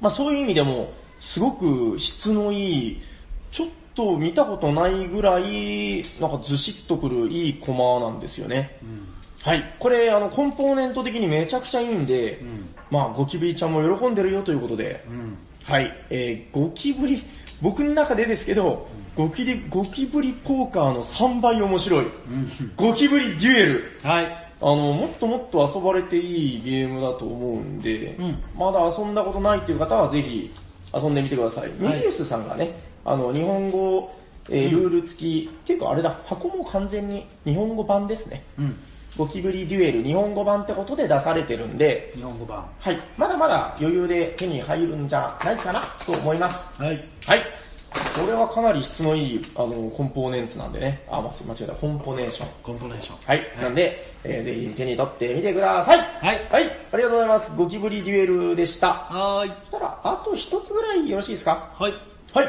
まあそういう意味でも、すごく質のいい、ちょっと見たことないぐらい、なんかずしっとくるいいコマなんですよね。ー。うん。はい。これ、あの、コンポーネント的にめちゃくちゃいいんで、うん。まあゴキブリちゃんも喜んでるよということで、うん。はい。えー、ゴキブリ、僕の中でですけど、ゴキリ、ゴキブリポーカーの3倍面白い。うん。ゴキブリデュエル。はい。あの、もっともっと遊ばれていいゲームだと思うんで、うんまだ遊んだことないっていう方はぜひ遊んでみてください。メビウスさんがね、あの、日本語、えールール付き、っていうかあれだ、箱も完全に日本語版ですね。うん。ゴキブリデュエル日本語版ってことで出されてるんで、日本語版。はい。まだまだ余裕で手に入るんじゃないかなと思います。はい。はい。これはかなり質のいい、あの、コンポーネンツなんでね。あ、間違えた。コンポネーション。コンポネーション。はい。なんで、えーぜひ手に取ってみてください。はい。はい。ありがとうございます。ゴキブリデュエルでした。はーい。そしたら、あと一つぐらいよろしいですか？はい。はい。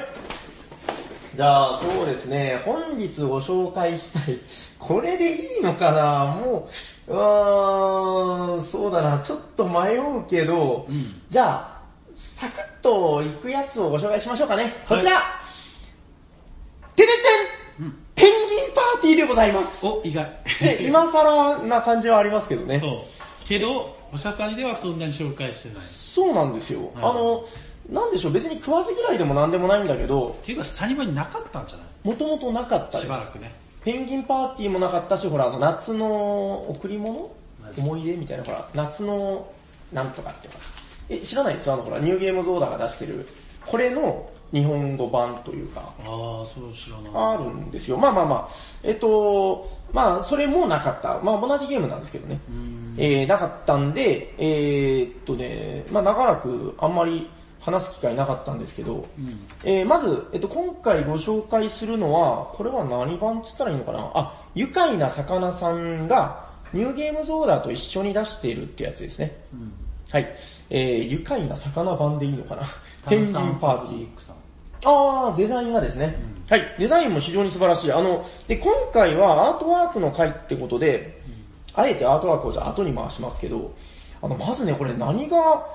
じゃあ、そうですね。本日ご紹介したい。これでいいのかなもう、うーん、そうだな。ちょっと迷うけど、うんじゃあ、サクッといくやつをご紹介しましょうかね。こちら、テレステン、うんペンギンパーティーでございます。お、意外。で 今更な感じはありますけどね。そう。けど、おしゃさんではそんなに紹介してない。っそうなんですよ。はいあの、なんでしょう、別に食わず嫌いでもなんでもないんだけど、ていうか、サニバになかったんじゃない？もともとなかったです。しばらくね。ペンギンパーティーもなかったし、ほら、あの、夏の贈り物？思い出みたいな、ほら、夏のなんとかって。え、知らないです？あの、ほら、ニューゲームゾーダが出してる、これの日本語版というか、ああ、そう知らない。あるんですよ。まあまあまあ、えっと、まあ、それもなかった。まあ、同じゲームなんですけどね。えー、なかったんで、えー、っとね、まあ長らくあんまり話す機会なかったんですけど、うん。えーまず、えっと、今回ご紹介するのは、これは何版っつったらいいのかな？あ、愉快な魚さんが、ニューゲームズオーダーと一緒に出しているってやつですね。うん。はい。えー、愉快な魚版でいいのかな？ペンギンパーティー。あー、デザインがですね、はい。デザインも非常に素晴らしい。あの、で、今回はアートワークの回ってことで、あえてアートワークをじゃあ後に回しますけど、あの、まずね、これ何が、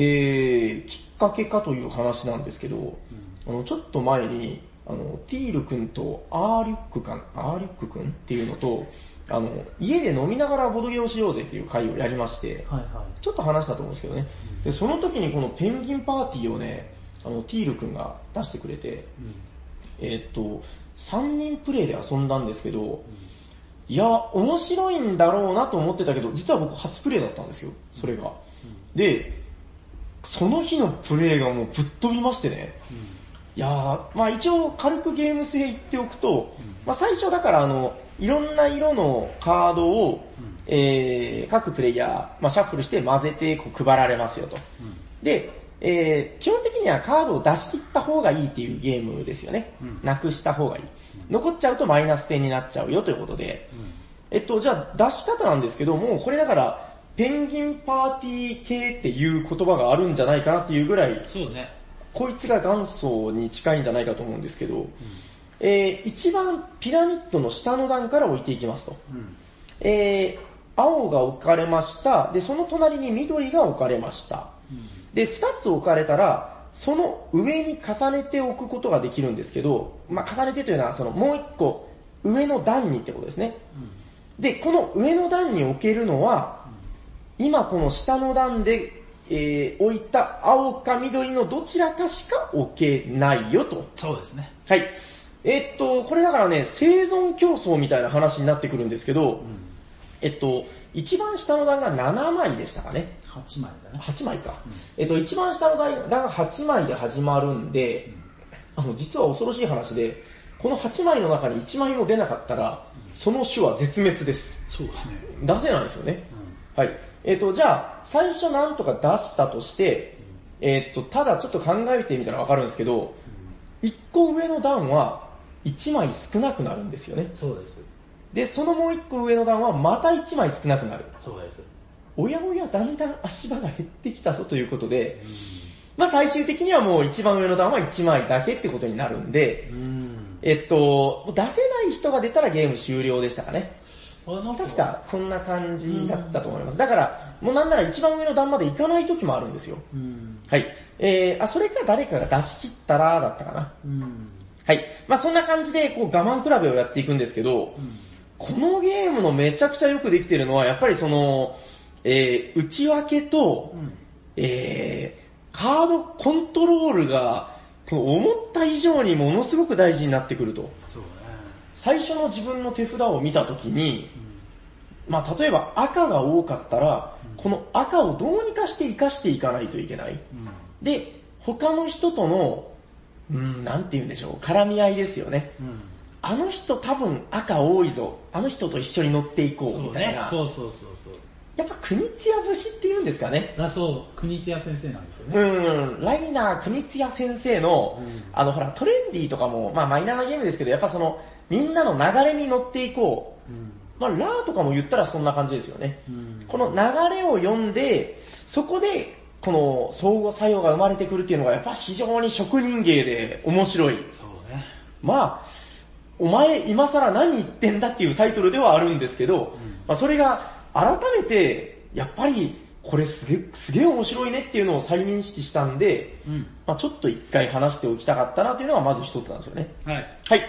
えー、きっかけかという話なんですけど、あの、ちょっと前に、あの、ティール君とアーリュックかん、アーリュック君っていうのと、あの、家で飲みながらボドゲをしようぜっていう会をやりまして、はいはちょっと話したと思うんですけどね。で、その時にこのペンギンパーティーをね、あの、ティール君が出してくれて、い。うん。えーっと、3人プレイで遊んだんですけど、いや、面白いんだろうなと思ってたけど、実は僕初プレイだったんですよ、それが。で、その日のプレイがもうぶっ飛びましてね、いやー、まあ一応軽くゲーム性言っておくと、まあ最初だからあの、いろんな色のカードを、えー、各プレイヤー、まあシャッフルして混ぜてこう配られますよと。で、えー、基本的にはカードを出し切った方がいいっていうゲームですよね。うん。なくした方がいい。残っちゃうとマイナス点になっちゃうよということで、えっと、じゃあ出し方なんですけど、もうこれだから、ペンギンパーティー系っていう言葉があるんじゃないかなっていうぐらい、そうね。こいつが元祖に近いんじゃないかと思うんですけど、えー、一番ピラミッドの下の段から置いていきますと。うん。えー、青が置かれました。で、その隣に緑が置かれました。で、二つ置かれたら、その上に重ねておくことができるんですけど、まあ、重ねてというのは、そのもう一個上の段にってことですね。で、この上の段に置けるのは、今この下の段で、えー置いた青か緑のどちらかしか置けないよと。そうですね。はい。えっと、これだからね、生存競争みたいな話になってくるんですけど、えっと、一番下の段が7枚でしたかね。8枚だね。8枚か。えっと、一番下の段が8枚で始まるんで、あの、実は恐ろしい話で、この8枚の中に1枚も出なかったら、その種は絶滅です。そうですね。出せないですよね。はい。えっと、じゃあ、最初なんとか出したとして、えっと、ただちょっと考えてみたらわかるんですけど、1個上の段は1枚少なくなるんですよね。そうです。で、そのもう1個上の段はまた1枚少なくなる。そうです。おやおや、だんだん足場が減ってきたぞということで、まあ最終的にはもう一番上の段は1枚だけってことになるんで、うん。えっと、出せない人が出たらゲーム終了でしたかね。確かそんな感じだったと思います。だから、もうなんなら一番上の段まで行かない時もあるんですよ。うん。はい。えー、あ、それか誰かが出し切ったらだったかな。うん。はい。まあそんな感じで、こう我慢比べをやっていくんですけど、このゲームのめちゃくちゃよくできてるのは、やっぱりその、えー、内訳と、うん。えー、カードコントロールが、この思った以上にものすごく大事になってくると。そうね。最初の自分の手札を見たときに、まあ例えば赤が多かったら、この赤をどうにかして活かしていかないといけない。うん。で、他の人との、うん、なんて言うんでしょう、絡み合いですよね。うん。あの人多分赤多いぞ。あの人と一緒に乗っていこうみたいな。。そうそうそうそう。やっぱ国津屋節って言うんですかね。あ、そう、国津屋先生なんですようね。ん、ライナー国津屋先生の、うんあのほらトレンディーとかも、まあマイナーなゲームですけど、やっぱその、みんなの流れに乗っていこう。うん。まあラーとかも言ったらそんな感じですよね。うん。この流れを読んで、そこで、この相互作用が生まれてくるっていうのがやっぱ非常に職人芸で面白い。そうね。まあ、お前今更何言ってんだっていうタイトルではあるんですけど、まあそれが改めて、やっぱりこれすげえ、すげえ面白いねっていうのを再認識したんで、うん。まあちょっと一回話しておきたかったなっていうのがまず一つなんですよね。はい。はい。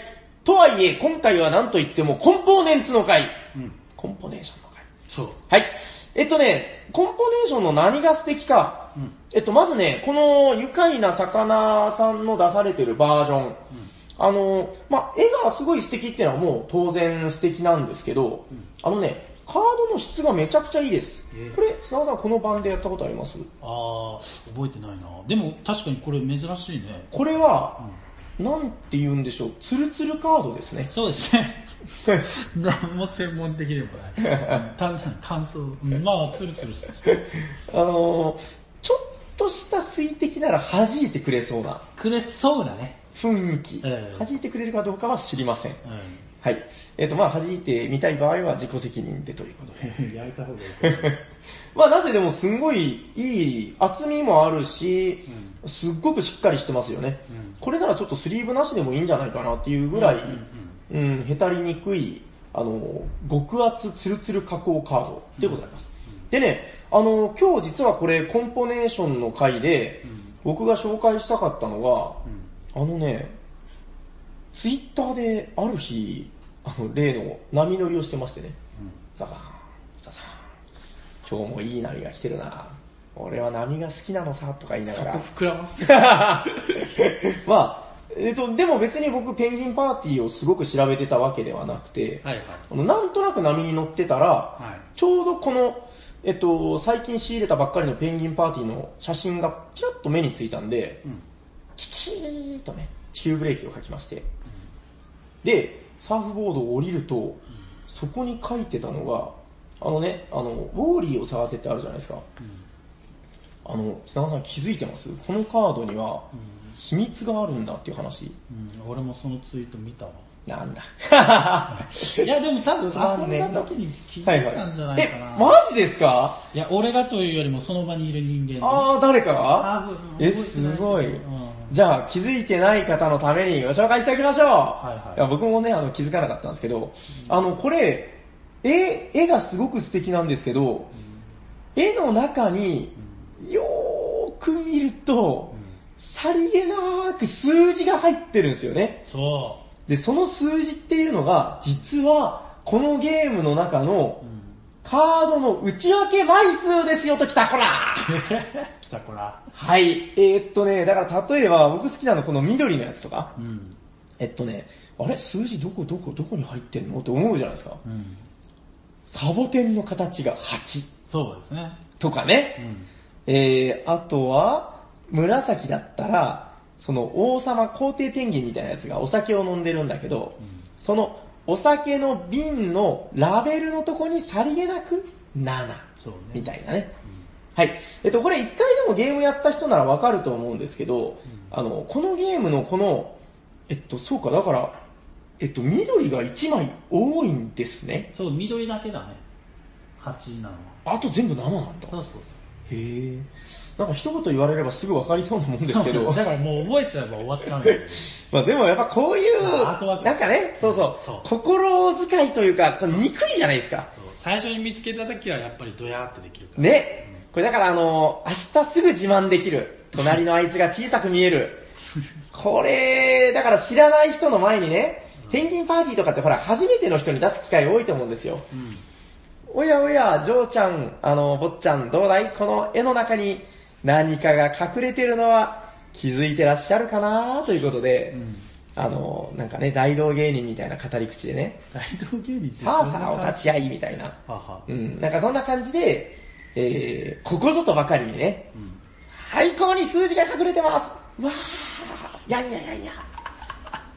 とはいえ、今回は何と言ってもコンポーネンツの回。うん。コンポネーションの回。そう。はい。えっとね、コンポネーションの何が素敵か。うんえっと、まずね、この愉快な魚さんの出されてるバージョン。あの、まあ、絵がすごい素敵っていうのはもう当然素敵なんですけど、あのね、カードの質がめちゃくちゃいいですえ。これ、砂川さんこの版でやったことあります？あー、覚えてないな。でも確かにこれ珍しいね。これは、なんて言うんでしょう、ツルツルカードですね。そうですね。何も専門的でもない。単なる感想。うんまあ、ツルツルして あのーちょっとした水滴なら弾いてくれそうなくれそうだね。雰囲気。ええ弾いてくれるかどうかは知りません。うはい。えっ、と、まあ弾いてみたい場合は自己責任でということで。ん。焼いた方がいい。まあなぜでもすんごいいい、厚みもあるし、すっごくしっかりしてますよね。うんこれならちょっとスリーブなしでもいいんじゃないかなっていうぐらい、うん、へたりにくい、あの、極厚ツルツル加工カードでございます。でね、あの、今日実はこれコンポネーションの回で、僕が紹介したかったのが、あのね、ツイッターである日、あの、例の波乗りをしてましてね、ザザーン、ザザーン、今日もいい波が来てるな俺は波が好きなのさ、とか言いながら。膨らます。まあ、えっ、と、でも別に僕ペンギンパーティーをすごく調べてたわけではなくて、はいはい。なんとなく波に乗ってたら、はい。ちょうどこの、えっと、最近仕入れたばっかりのペンギンパーティーの写真がちらっと目についたんで、うん。キキーとね、急ブレーキをかきまして、で、サーフボードを降りると、そこに書いてたのが、あのね、あの、ウォーリーを探せってあるじゃないですか。あの、砂川さん気づいてます？このカードには、秘密があるんだっていう話。うん、俺もそのツイート見たわ。なんだ。いやでも多分 遊んだ時に気づいたんじゃないかな。え、マジですか？いや、俺がというよりもその場にいる人間で。あー、誰かが？多分え、すごいうん。じゃあ、気づいてない方のためにご紹介しておきましょう。はいや僕もね、あの、気づかなかったんですけど、あの、これ、絵、絵がすごく素敵なんですけど、絵の中に、よーく見ると、さりげなーく数字が入ってるんですよね。そで、その数字っていうのが、実は、このゲームの中のう。うん。カードの内訳枚数ですよときた、こら来たこ ら。はい。えーっとね、だから例えば僕好きなのこの緑のやつとか、うん。えっとね、あれ？数字どこどこどこに入ってんの？って思うじゃないですか。うん。サボテンの形が8そうですね。とかね。うん。えー、あとは、紫だったら、その王様皇帝ペンギンみたいなやつがお酒を飲んでるんだけど、そのお酒の瓶のラベルのとこにさりげなく7そうね。みたいなね。はい。えっと、これ一回でもゲームやった人ならわかると思うんですけど、あの、このゲームのこの、えっと、そうか、だから、えっと、緑が1枚多いんですね。そう、緑だけだね。8なのは。あと全部7なんだ。そうそうへえ。なんか一言言われればすぐわかりそうなもんです。けどだ。からもう覚えちゃえば終わっちゃうんだよね。まあでもやっぱこういう、なんかね、そうそう、そう心遣いというか、憎いじゃないですか。最初に見つけた時はやっぱりドヤーってできるから。ね。これだからあの、明日すぐ自慢できる。隣のあいつが小さく見える。これ、だから知らない人の前にね、ペンギンパーティーとかってほら、初めての人に出す機会多いと思うんですよ。うん。おやおや、ジョーちゃん、あの、坊ちゃん、どうだい？この絵の中に何かが隠れてるのは気づいてらっしゃるかなということで、うん。あの、なんかね、大道芸人みたいな語り口でね、大道芸人ってさあさあお立ち会いみたいな。はは。うん、なんかそんな感じで、えー、ここぞとばかりにね、うん。最高に数字が隠れてますわーやんややんや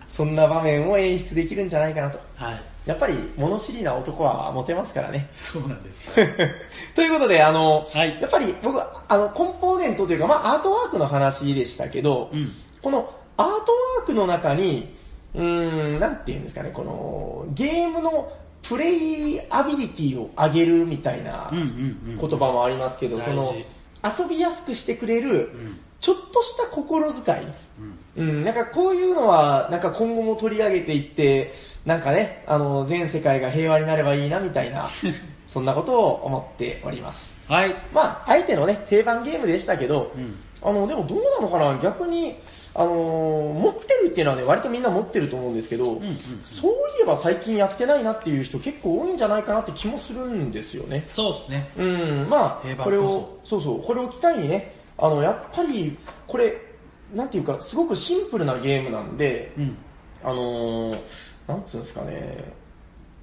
そんな場面を演出できるんじゃないかなと。はい。やっぱり物知りな男はモテますからね。そうなんです。ということで、あの、はいやっぱり僕、あの、コンポーネントというか、まあアートワークの話でしたけど、うん。このアートワークの中に、うーん、なんていうんですかね、この、ゲームのプレイアビリティを上げるみたいなうんうんうん。言葉もありますけど、大事その、遊びやすくしてくれる、うん。ちょっとした心遣い。うん。うん、なんかこういうのは、なんか今後も取り上げていって、なんかね、あの、全世界が平和になればいいなみたいな、そんなことを思っております。はい。まあ、相手のね、定番ゲームでしたけど、うん。あの、でもどうなのかな？逆に、あのー持ってるっていうのはね、割とみんな持ってると思うんですけど、うんうん。そういえば最近やってないなっていう人結構多いんじゃないかなって気もするんですよね。そうですね。うん、まあ、これをこ、そうそう、これを機会にね、あの、やっぱり、これ、なんていうか、すごくシンプルなゲームなんで、うん。あのー、なんつうんですかね、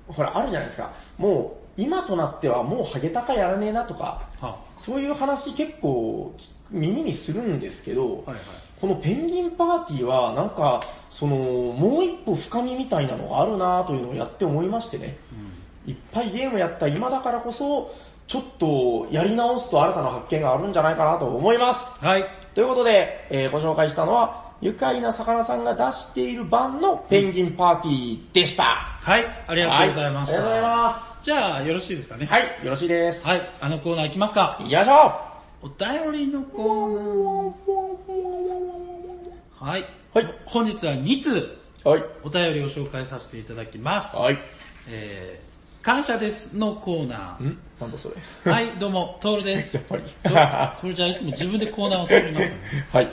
ほら、あるじゃないですか。もう、今となってはもうハゲタカやらねえなとか、はそういう話結構耳にするんですけど、はいはい。このペンギンパーティーはなんか、その、もう一歩深みみたいなのがあるなというのをやって思いましてね。いっぱいゲームやった今だからこそ、ちょっとやり直すと新たな発見があるんじゃないかなと思います。はい。ということで、えーご紹介したのは、愉快な魚さんが出している版のペンギンパーティーでした。はい、ありがとうございました。はいありがとうございます。じゃあ、よろしいですかね。はい、よろしいです。はい、あのコーナー行きますか。よいしょお便りのコーナー。はい。はい本日は2通はい。お便りを紹介させていただきます。はい。えー、感謝ですのコーナー。んなんだそれ。はい、どうも、トールです。やっぱり。トトールちゃんいつも自分でコーナーを作りますからね。はい。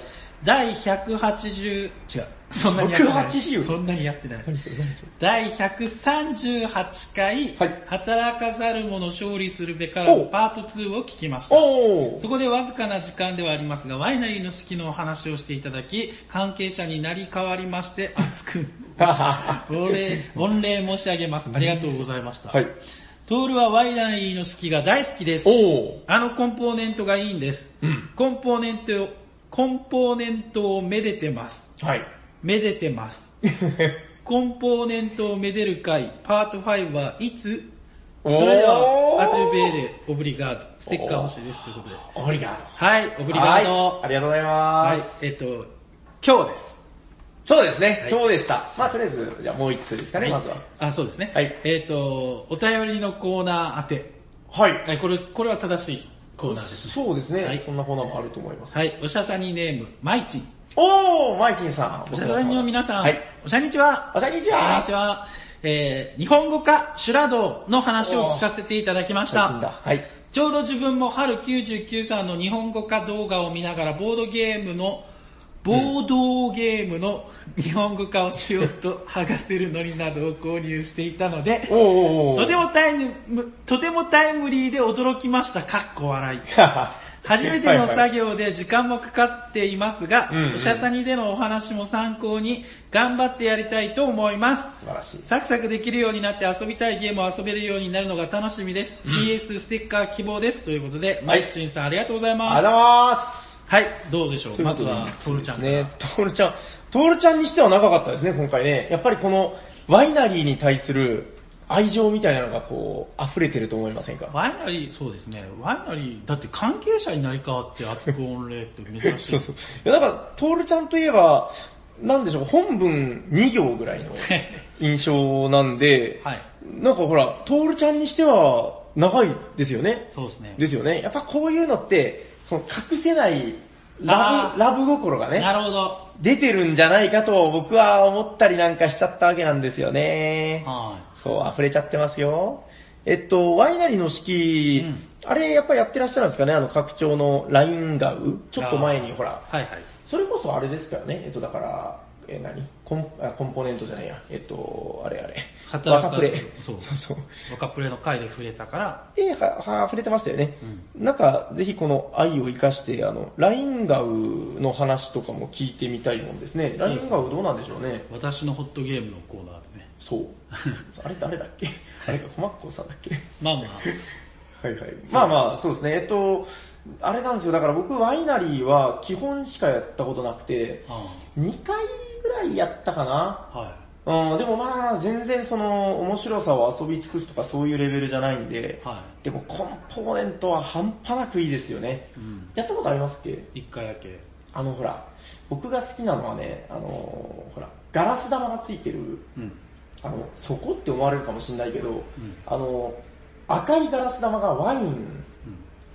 第180、違う。そんなにやってない。180そんなにやってない。何それ何それ第138回、はい働かざる者勝利するべからずおパート2を聞きました。おーそこでわずかな時間ではありますが、ワイナリーの式のお話をしていただき、関係者になり変わりまして、熱く、御礼、御礼申し上げます。ありがとうございました。はい。トールはワイナリーの式が大好きです。あのコンポーネントがいいんです。うん。コンポーネントを、コンポーネントをめでてます。はい。めでてます。コンポーネントをめでる会、パート5はいつ？それでは、アトルベーレ、オブリガード、ステッカー欲しいですということで。オブリガー。ド。はい、オブリガー。はいド。ありがとうございはいます。、えっと、今日です。そうですね、はい今日でした。まあとりあえず、じゃあもう一通ですかね、まずは。あ、そうですね。はいえっと、お便りのコーナー宛て。はい。はい、これ、これは正しいコーナーですね。そうですね、はいそんなコーナーもあると思います。はい、おしゃさにネーム、まいちん。おー、マイチンさん。おしゃさにの皆さん、はい。おしゃにちは。おしゃにちはこんにちは。えー、日本語化、修羅道の話を聞かせていただきました。はい。ちょうど自分も春99さんの日本語化動画を見ながらボードゲームの、ボードゲームの日本語化をしようと剥がせるのりなどを購入していたので。とてもタイム、とてもタイムリーで驚きました。かっこ笑い。初めての作業で時間もかかっていますがうんうん、おしゃさにでのお話も参考に頑張ってやりたいと思います。素晴らしい。サクサクできるようになって遊びたいゲームを遊べるようになるのが楽しみです。PS ステッカー希望です。ということで、マイチンさんありがとうございます。ありがとうございます。はい、どうでしょう？まずは、トールちゃんから。ね。トールちゃん。トールちゃんにしては長かったですね、今回ね。やっぱりこの、ワイナリーに対する愛情みたいなのがこう、溢れてると思いませんか？ワイナリー、そうですね。ワイナリー、だって関係者になり変わって熱く御礼って珍しい。そうそう。いや、なんか、トールちゃんといえば、なんでしょう、本文2行ぐらいの 印象なんで、はい。なんかほら、トールちゃんにしては長いですよね。そうですね。ですよね。やっぱこういうのって、その隠せないラブ、ラブ心がね、なるほど。出てるんじゃないかと僕は思ったりなんかしちゃったわけなんですよね。はそう、溢れちゃってますよ。えっと、ワイナリーの式、うんあれやっぱやってらっしゃるんですかね？あの拡張のラインガウ？ちょっと前にほら、い。はいはい。それこそあれですからね、えっとだから、え、何？コンあコンポーネントじゃないや、えっと、あれあれ。働か若プレ。そうそうそう。若プレの回で触れたから、えは、は、触れてましたよね。なんか、ぜひこの愛を生かして、あの、ラインガウの話とかも聞いてみたいもんですね。ラインガウどうなんでしょうね。私のホットゲームのコーナーでね。そう。あれ誰だっけ？あれか、コマッコさんだっけ？まあまあ、はいはい。まあまあ、そうですね。えっと、あれなんですよ。だから僕、ワイナリーは基本しかやったことなくて、あ2回ぐらいやったかな。あはうん、でもまあ、全然その、面白さを遊び尽くすとかそういうレベルじゃないんでい。、はでもコンポーネントは半端なくいいですよね。い。うん。やったことありますっけ？一回だけ。あのほら、僕が好きなのはね、あのほら、ガラス玉がついてる、うん。あの、そこって思われるかもしれないけど、あの、赤いガラス玉がワイン、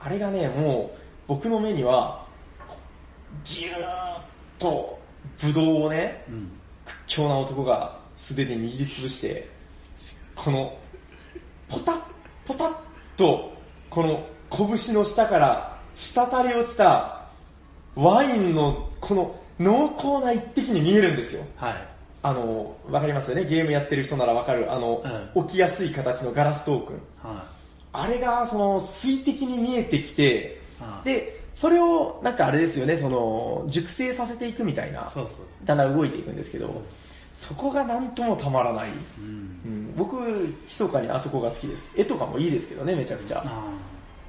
あれがね、もう僕の目には、こうギューッとブドウをね、うん。屈強な男が素手で握りつぶして、この、ポタッ、ポタッと、この拳の下から滴り落ちたワインのこの濃厚な一滴に見えるんですよ。はい。あの、わかりますよね？ゲームやってる人ならわかる、あの、う起きやすい形のガラストークン。はあれが、その、水滴に見えてきて、はいで、それを、なんかあれですよね、その、熟成させていくみたいな、そうそう。だんだん動いていくんですけど、そこがなんともたまらない。うん。うん、僕、密かにあそこが好きです。絵とかもいいですけどね、めちゃくちゃ。あ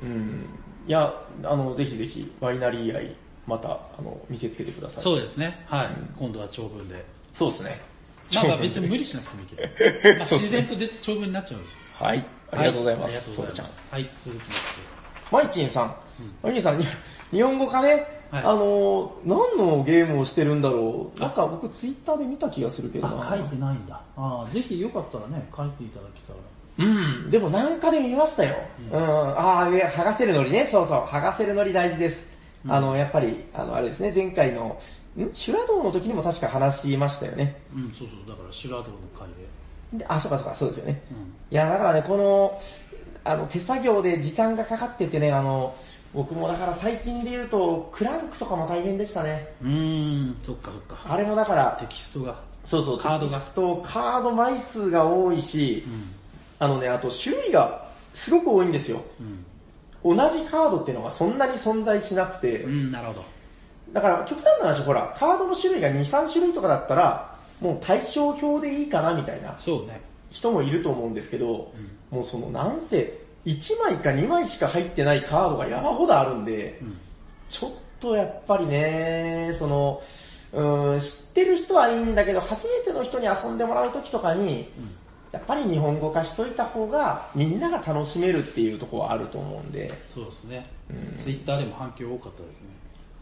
うん。いや、あの、ぜひぜひ、ワイナリー愛、また、あの、見せつけてください。あそうですね。はい。今度は長文で。そうですね。まあまあ別に無理しなくてもいいけど。まあ自然とで長文になっちゃうんですよ。はい。ありがとうございます。はありがとうございます。はい、続きまして。マイチンさん。マイチンさん、に日本語かね、はいあの、何のゲームをしてるんだろう？なんか僕ツイッターで見た気がするけどな。あ、書いてないんだ。あーぜひよかったらね、書いていただけたら。うん、でもなんかで見ましたよ。うん、ああ、上、剥がせるのりね。そうそう、剥がせるのり大事です。あの、やっぱり、あの、あれですね、前回の、ん？修羅道の時にも確か話しましたよね。うん、そうそう、だから修羅道の会で。であ、そうかそうか、そうですよね。うん。いや、だからね、この、あの、手作業で時間がかかっててね、あの、僕もだから最近で言うと、クランクとかも大変でしたね。うーん、そっかそっか。あれもだから、テキストが。そうそう、カードがテキスト、カード枚数が多いし、あのね、あと種類がすごく多いんですよ。うん。同じカードっていうのがそんなに存在しなくて、うん、なるほど。だから極端な話、ほら、カードの種類が2、3種類とかだったら、もう対象表でいいかなみたいなそうね。人もいると思うんですけど、もうそのなんせ、1枚か2枚しか入ってないカードが山ほどあるんで、ん。ちょっとやっぱりね、その、うん、知ってる人はいいんだけど、初めての人に遊んでもらう時とかに、やっぱり日本語化しといた方が、みんなが楽しめるっていうところはあると思うんで、そうですね。ツイッターでも反響多かったですね。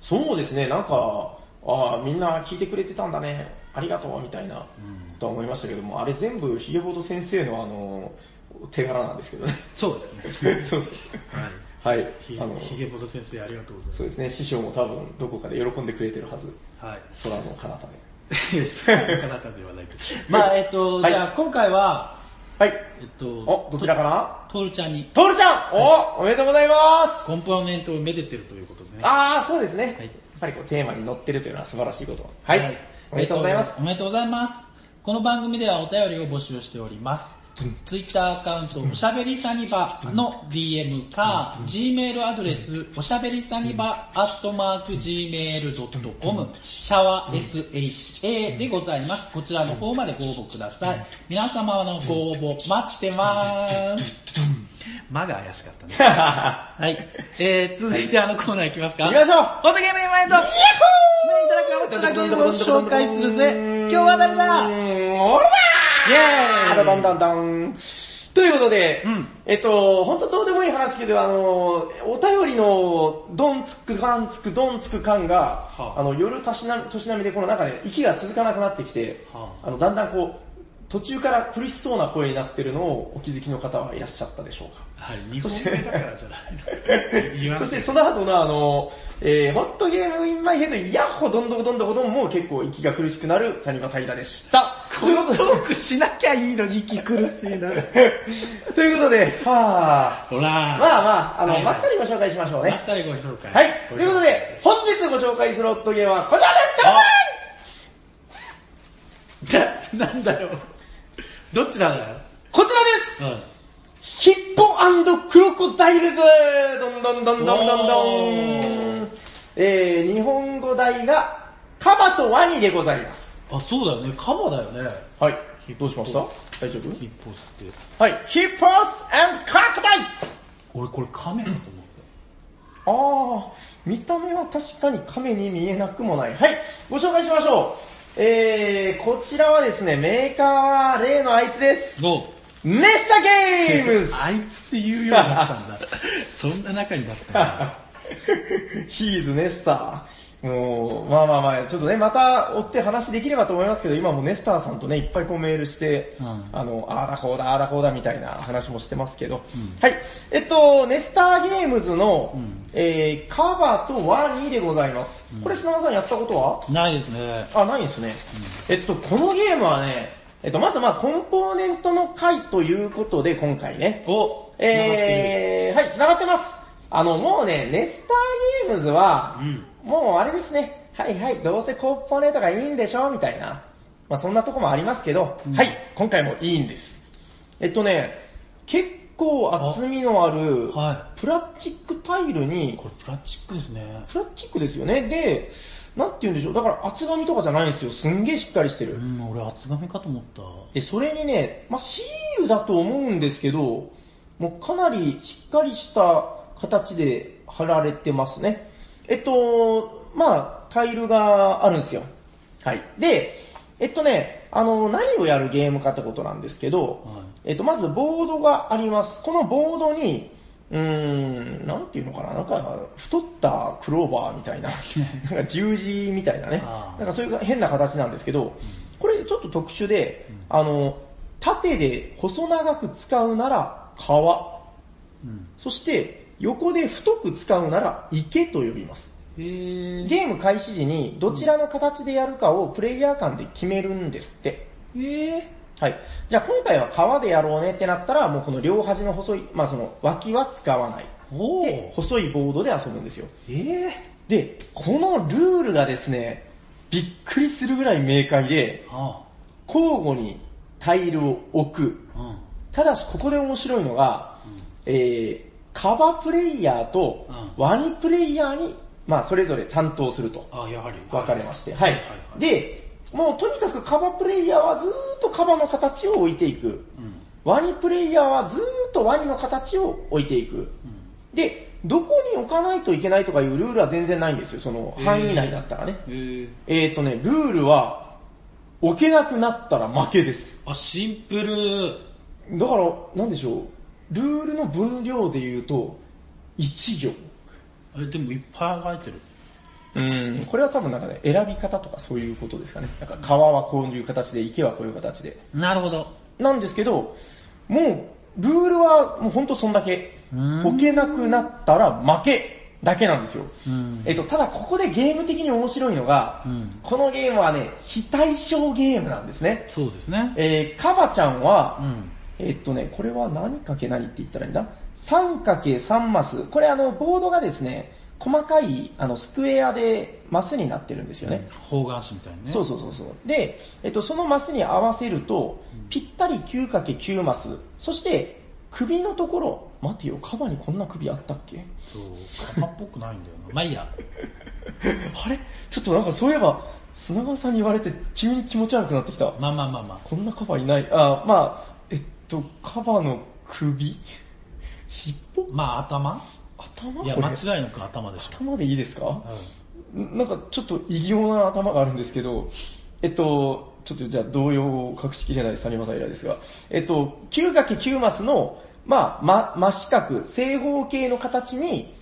そうですね、なんか、ああ、みんな聞いてくれてたんだね、ありがとう、みたいな、とは思いましたけども、あれ全部ヒゲボード先生のあの、手柄なんですけどね。そうですね。そうそう。はい。はい。ひあの、ひげぼと先生ありがとうございそうですね、師匠も多分どこかで喜んでくれてるはず。ます。はい。空の彼方で。いや、そういう方ではないけど。まあ、えっと、はいじゃあ今回は、はい。えっと、お、どちらかなトールちゃんにトールちゃんおおめでとうございますコンポーネントをめでてるということでね。あー、そうですね。はいやっぱりこうテーマに乗ってるというのは素晴らしいこと。はい。おめでとうございます。おめでとうございます。この番組ではお便りを募集しております。ツイッターアカウント、おしゃべりサニバの DM か、Gmail アドレス、おしゃべりサニバアットマーク Gmail.com、シャワー SHA でございます。こちらの方までご応募ください。皆様のご応募待ってまーす。間が怪しかったね。はい。えー、続いてあのコーナーいきますか。行きましょう。ホットゲームイベント指名いただくアマチュアゲームを紹介するぜ。今日は誰だ？うーん、俺だイェーイ。ーだんだんだん。ということで、うん。えっと、本当どうでもいい話ですけど、あの、お便りのドンつくカンつくドンつくカンが、はあ。あの、夜年な年並みでこの中で息が続かなくなってきて、はあの、だんだんこう、途中から苦しそうな声になってるのをお気づきの方はいらっしゃったでしょうかはい、日本そして語だからじゃない。そしててその後のあの、えー、ホットゲームインマイヘッド、ヤッホどんどこどんどこどんも結構息が苦しくなるサニバタイラでした。このトークしなきゃいいのに息苦しいな。ということで、はほらまあまあ、あの、はいはいまったりご紹介しましょうね。まったりご紹介。はい。ということで、本日ご紹介するホットゲームはこちらですだ、なんだよ。どちらだ？よ。こちらですうん。ヒッポクロコダイルズどんどんどんどんどんどおんえー、日本語題が、カバとワニでございます。あ、そうだよね。カバだよね。はい。どうしました？大丈夫？ヒッポスって。はい。ヒッポス and クダイ俺これカメかと思っあー、見た目は確かに亀に見えなくもない。はい、ご紹介しましょう。えー、こちらはですね、メーカーは例のあいつです。ネスタゲームズ あいつって言うようになったんだ。そんな中になったんだ。ヒーズネスター。もう、まあまあまあ、ちょっとね、また追って話できればと思いますけど、今もネスターさんとね、いっぱいこうメールして、うんあの、あーだこうだ、あーだこうだみたいな話もしてますけど、はい。えっと、ネスターゲームズの、んえー、カバとワニでございます。これ砂川さんやったことは？ないですね。あ、ないんですね。えっと、このゲームはね、えっと、まずまあコンポーネントの回ということで、今回ね。お、えー、はい、繋がってます。あの、もうね、ネスターゲームズは、うんもうあれですね、はいはい、どうせコンポーネントがいいんでしょ？みたいな。まあそんなとこもありますけど、はい、今回もいいんです。えっとね、結構厚みのある、はプラスチックタイルにこ、れプラスチックですね。プラスチックですよね。で、なんて言うんでしょう。だから厚紙とかじゃないんですよ。すんげえしっかりしてる。うん、俺厚紙かと思った。で、それにね、まあ、シールだと思うんですけど、もうかなりしっかりした形で貼られてますね。えっと、まあ、タイルがあるんですよ。はい。で、えっとね、あの、何をやるゲームかってことなんですけど、はいえっと、まずボードがあります。このボードに、うーん、なんていうのかな、なんか、太ったクローバーみたいな、なんか十字みたいなねなんかそういう変な形なんですけど、これちょっと特殊で、あの、縦で細長く使うなら川、うん。そして横で太く使うなら池と呼びます。ゲーム開始時にどちらの形でやるかをプレイヤー間で決めるんですって。えー。はい。じゃあ今回は川でやろうねってなったら、もうこの両端の細い、まあその脇は使わない。おでー、。細いボードで遊ぶんですよ。えー。で、このルールがですね、びっくりするぐらい明快で、あ交互にタイルを置く。うん。ただしここで面白いのが、えー、カバプレイヤーとうワニプレイヤーに、まあそれぞれ担当すると。あ、やはり。分かれまして。はい。で、もうとにかくカバプレイヤーはずーっとカバの形を置いていく。うん。ワニプレイヤーはずーっとワニの形を置いていく。で、どこに置かないといけないとかいうルールは全然ないんですよ。その範囲内だったらね。えー。えーとね、ルールは、置けなくなったら負けです。あ、シンプル。だから、なんでしょう。ルールの分量で言うと、1行。あれ、でもいっぱい書いてる。うん、これは多分なんかね、選び方とかそういうことですかね。なんか川はこういう形で、池はこういう形で。なるほど。なんですけど、もう、ルールはもうほんとそんだけ。うん置けなくなったら負けだけなんですよ。うん。えっと、ただここでゲーム的に面白いのが、うんこのゲームはね、非対称ゲームなんですね。そうですね。えー、カバちゃんは、うん。えっとね、これは何かけ何って言ったらいいんだ ?3×3 マス。これあの、ボードがですね、細かい、あの、スクエアでマスになってるんですよね。方眼紙みたいにね。そうそうそうそう。で、えっと、そのマスに合わせると、ぴったり 9×9 マス。そして、首のところ、待てよ、カバにこんな首あったっけ？そう。カバっぽくないんだよな。まあいいや。あれ？ちょっとなんかそういえば、砂川さんに言われて急に気持ち悪くなってきた。まあまあまあまあ。こんなカバいない。あ、まあ、と、カバの首？尻尾？まあ頭？いや、頭これ間違いなく頭でしょ。頭でいいですか？うん。なんかちょっと異形な頭があるんですけど、えっと、ちょっとじゃあ動揺を隠しきれないサニマサイラですが、えっと、9×9 マスの、まあ、ま、真四角、正方形の形に、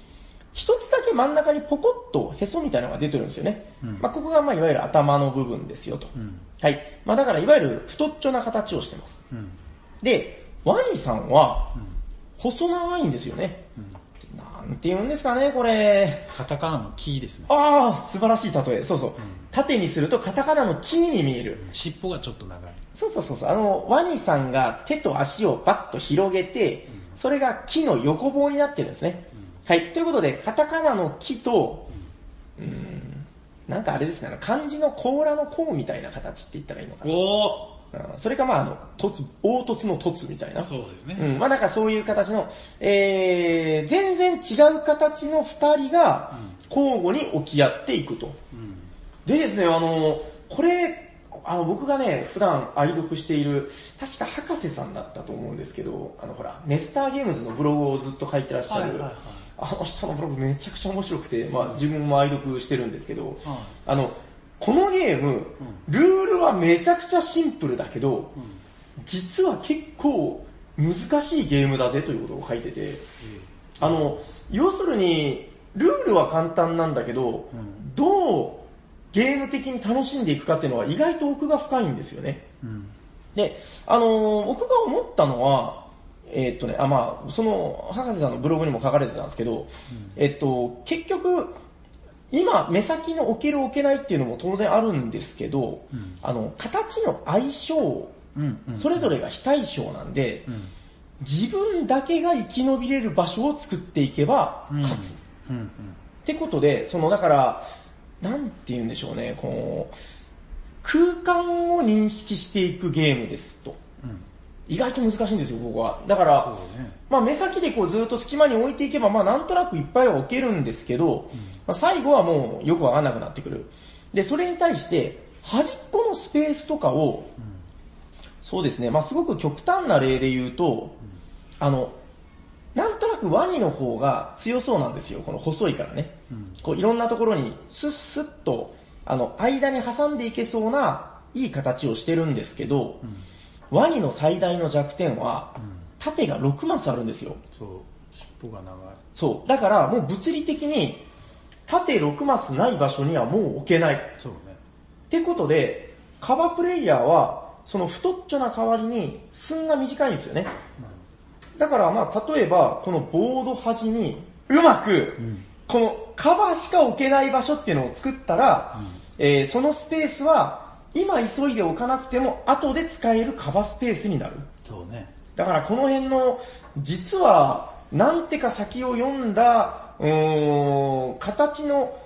一つだけ真ん中にポコッとへそみたいなのが出てるんですよね。うんまあ、ここがまあいわゆる頭の部分ですよと。うん。はい。まあだからいわゆる太っちょな形をしてます。うん。で、ワニさんはうん。細長いんですよね。うん。なんて言うんですかね、これ。カタカナのキーですね。ああ、素晴らしい例え。そうそう。ん縦にするとカタカナのキーに見える。尻尾がちょっと長い。そうそうそうそう。あの、ワニさんが手と足をバッと広げて、それが木の横棒になってるんですね。はい。ということで、カタカナの木と、うーん、なんかあれですね、漢字の甲羅の甲みたいな形って言ったらいいのかな。おうんそれかまああの、突、凹凸の凸みたいな。そうですね。うん、まあなんかそういう形の、えー、全然違う形の二人が交互に起き合っていくと。うん。でですね、あの、これ、あの僕がね、普段愛読している、確か博士さんだったと思うんですけど、あのほら、ネスターゲームズのブログをずっと書いてらっしゃる、はいはいはいあの人のブログめちゃくちゃ面白くて、まあ自分も愛読してるんですけど、はあの、このゲーム、ルールはめちゃくちゃシンプルだけど、実は結構難しいゲームだぜということを書いてて、あの、要するに、ルールは簡単なんだけど、うんどうゲーム的に楽しんでいくかっていうのは意外と奥が深いんですよね。うん。で、あのー僕が思ったのは、えーっとね、あ、まあ、その、博士さんのブログにも書かれてたんですけど、えっと、結局、今、目先の置ける置けないっていうのも当然あるんですけど、うんあの、形の相性、うん。うん。それぞれが非対称なんで、うん。自分だけが生き延びれる場所を作っていけばうん。勝つ。うん。うん。ってことで、そのだから、なんて言うんでしょうね、こう、空間を認識していくゲームですと。うん。意外と難しいんですよ、ここは。だから、ね。まあ目先でこうずっと隙間に置いていけば、まあなんとなくいっぱいは置けるんですけど、まあ、最後はもうよくわかんなくなってくる。で、それに対して、端っこのスペースとかを、そうですね、まあすごく極端な例で言うと、あの、なんとなくワニの方が強そうなんですよ、この細いからね。うん。こういろんなところにスッスッと、あの、間に挟んでいけそうないい形をしてるんですけど、ワニの最大の弱点は、縦が6マスあるんですよ。そう、尻尾が長い。そう。だからもう物理的に、縦6マスない場所にはもう置けない。そうね。ってことで、カバプレイヤーは、その太っちょな代わりに寸が短いんですよね。だからまあ例えば、このボード端にうまく、このカバーしか置けない場所っていうのを作ったら、えーそのスペースは今急いで置かなくても後で使えるカバースペースになる。そうね。だからこの辺の、実は、なんてか先を読んだ、うーん、形の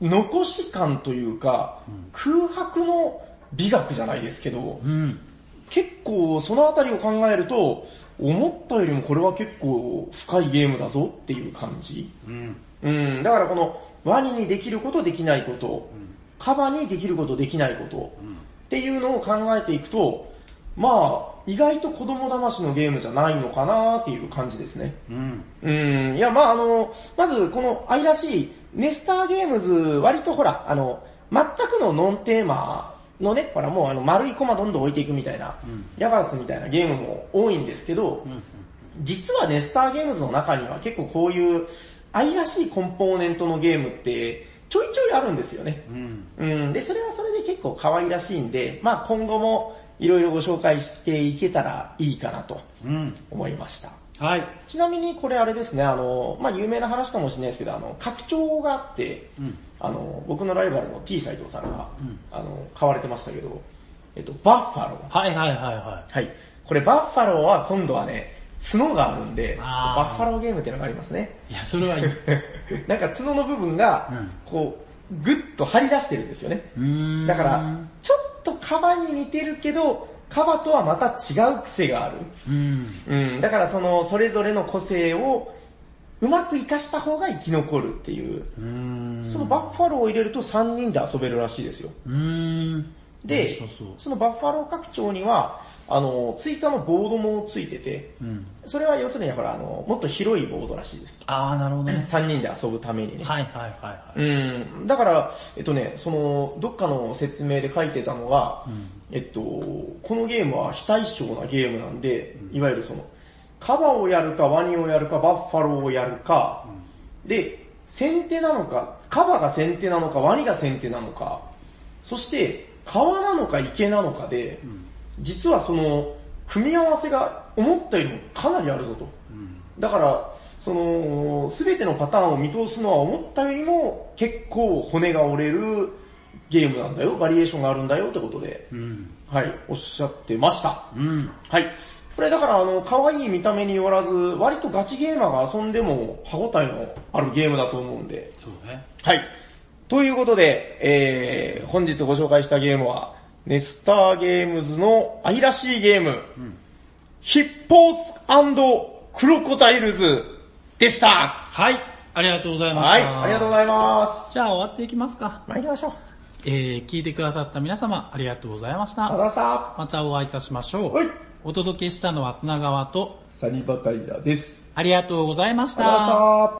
残し感というか、空白の美学じゃないですけど、うん。結構そのあたりを考えると、思ったよりもこれは結構深いゲームだぞっていう感じ。うん。うん、だからこのワニにできることできないこと、カバにできることできないこと、っていうのを考えていくと、まあ、意外と子供騙しのゲームじゃないのかなっていう感じですね。うん。うん、いや、まああの、まずこの愛らしい、ネスターゲームズ、割とほら、あの、全くのノンテーマのね、ほらもうあの丸いコマどんどん置いていくみたいな、ヤバースみたいなゲームも多いんですけど、実はネスターゲームズの中には結構こういう愛らしいコンポーネントのゲームってちょいちょいあるんですよね。うん。うん、で、それはそれで結構可愛らしいんで、まあ今後もいろいろご紹介していけたらいいかなとうん。思いました。はい。ちなみにこれあれですね、あの、まあ、有名な話かもしれないですけど、あの、拡張があって、うん。あの、僕のライバルの T 斎藤さんが、あの、買われてましたけど、えっと、バッファロー。はいはいはいははい。これバッファローは今度はね、角があるんで、バッファローゲームっていうのがありますね。い。いや、それは いい。うなんか角の部分がうん、こう、ぐっと張り出してるんですよね。だから、ちょっとカバに似てるけど、カバとはまた違う癖がある。うん。うん、だからその、それぞれの個性を、うまく活かした方が生き残るっていう。う。そのバッファローを入れると3人で遊べるらしいですよ。でそのバッファロー拡張には、あの、追加のボードもついてて、うん。それは要するにほら、あの、もっと広いボードらしいです。あー、なるほどね。3人で遊ぶためにね。はいはいはいはい。うん、だから、えっとね、その、どっかの説明で書いてたのが、えっと、このゲームは非対称なゲームなんで、いわゆるその、カバをやるかワニをやるかバッファローをやるか、で、先手なのか、カバが先手なのかワニが先手なのか、そして川なのか池なのかで、実はその、組み合わせが思ったよりもかなりあるぞと。だから、その、すべてのパターンを見通すのは思ったよりも結構骨が折れるゲームなんだよ、バリエーションがあるんだよってことで、うん。はい、おっしゃってました。うん。はい。これだからあの、可愛い見た目によらず、割とガチゲーマーが遊んでも歯応えのあるゲームだと思うんで、そうね。はい。ということで、えー、本日ご紹介したゲームは、ネスターゲームズの愛らしいゲーム、ヒッポースクロコダイルズでした。はい。ありがとうございました。はい、ありがとうございます。じゃあ終わっていきますか。参りましょう。えー、聞いてくださった皆様、ありがとうございました。ありがとうございままたお会いいたしましょう。はいお届けしたのは砂川と、した。サニバタイラです。ありがとうございま。した。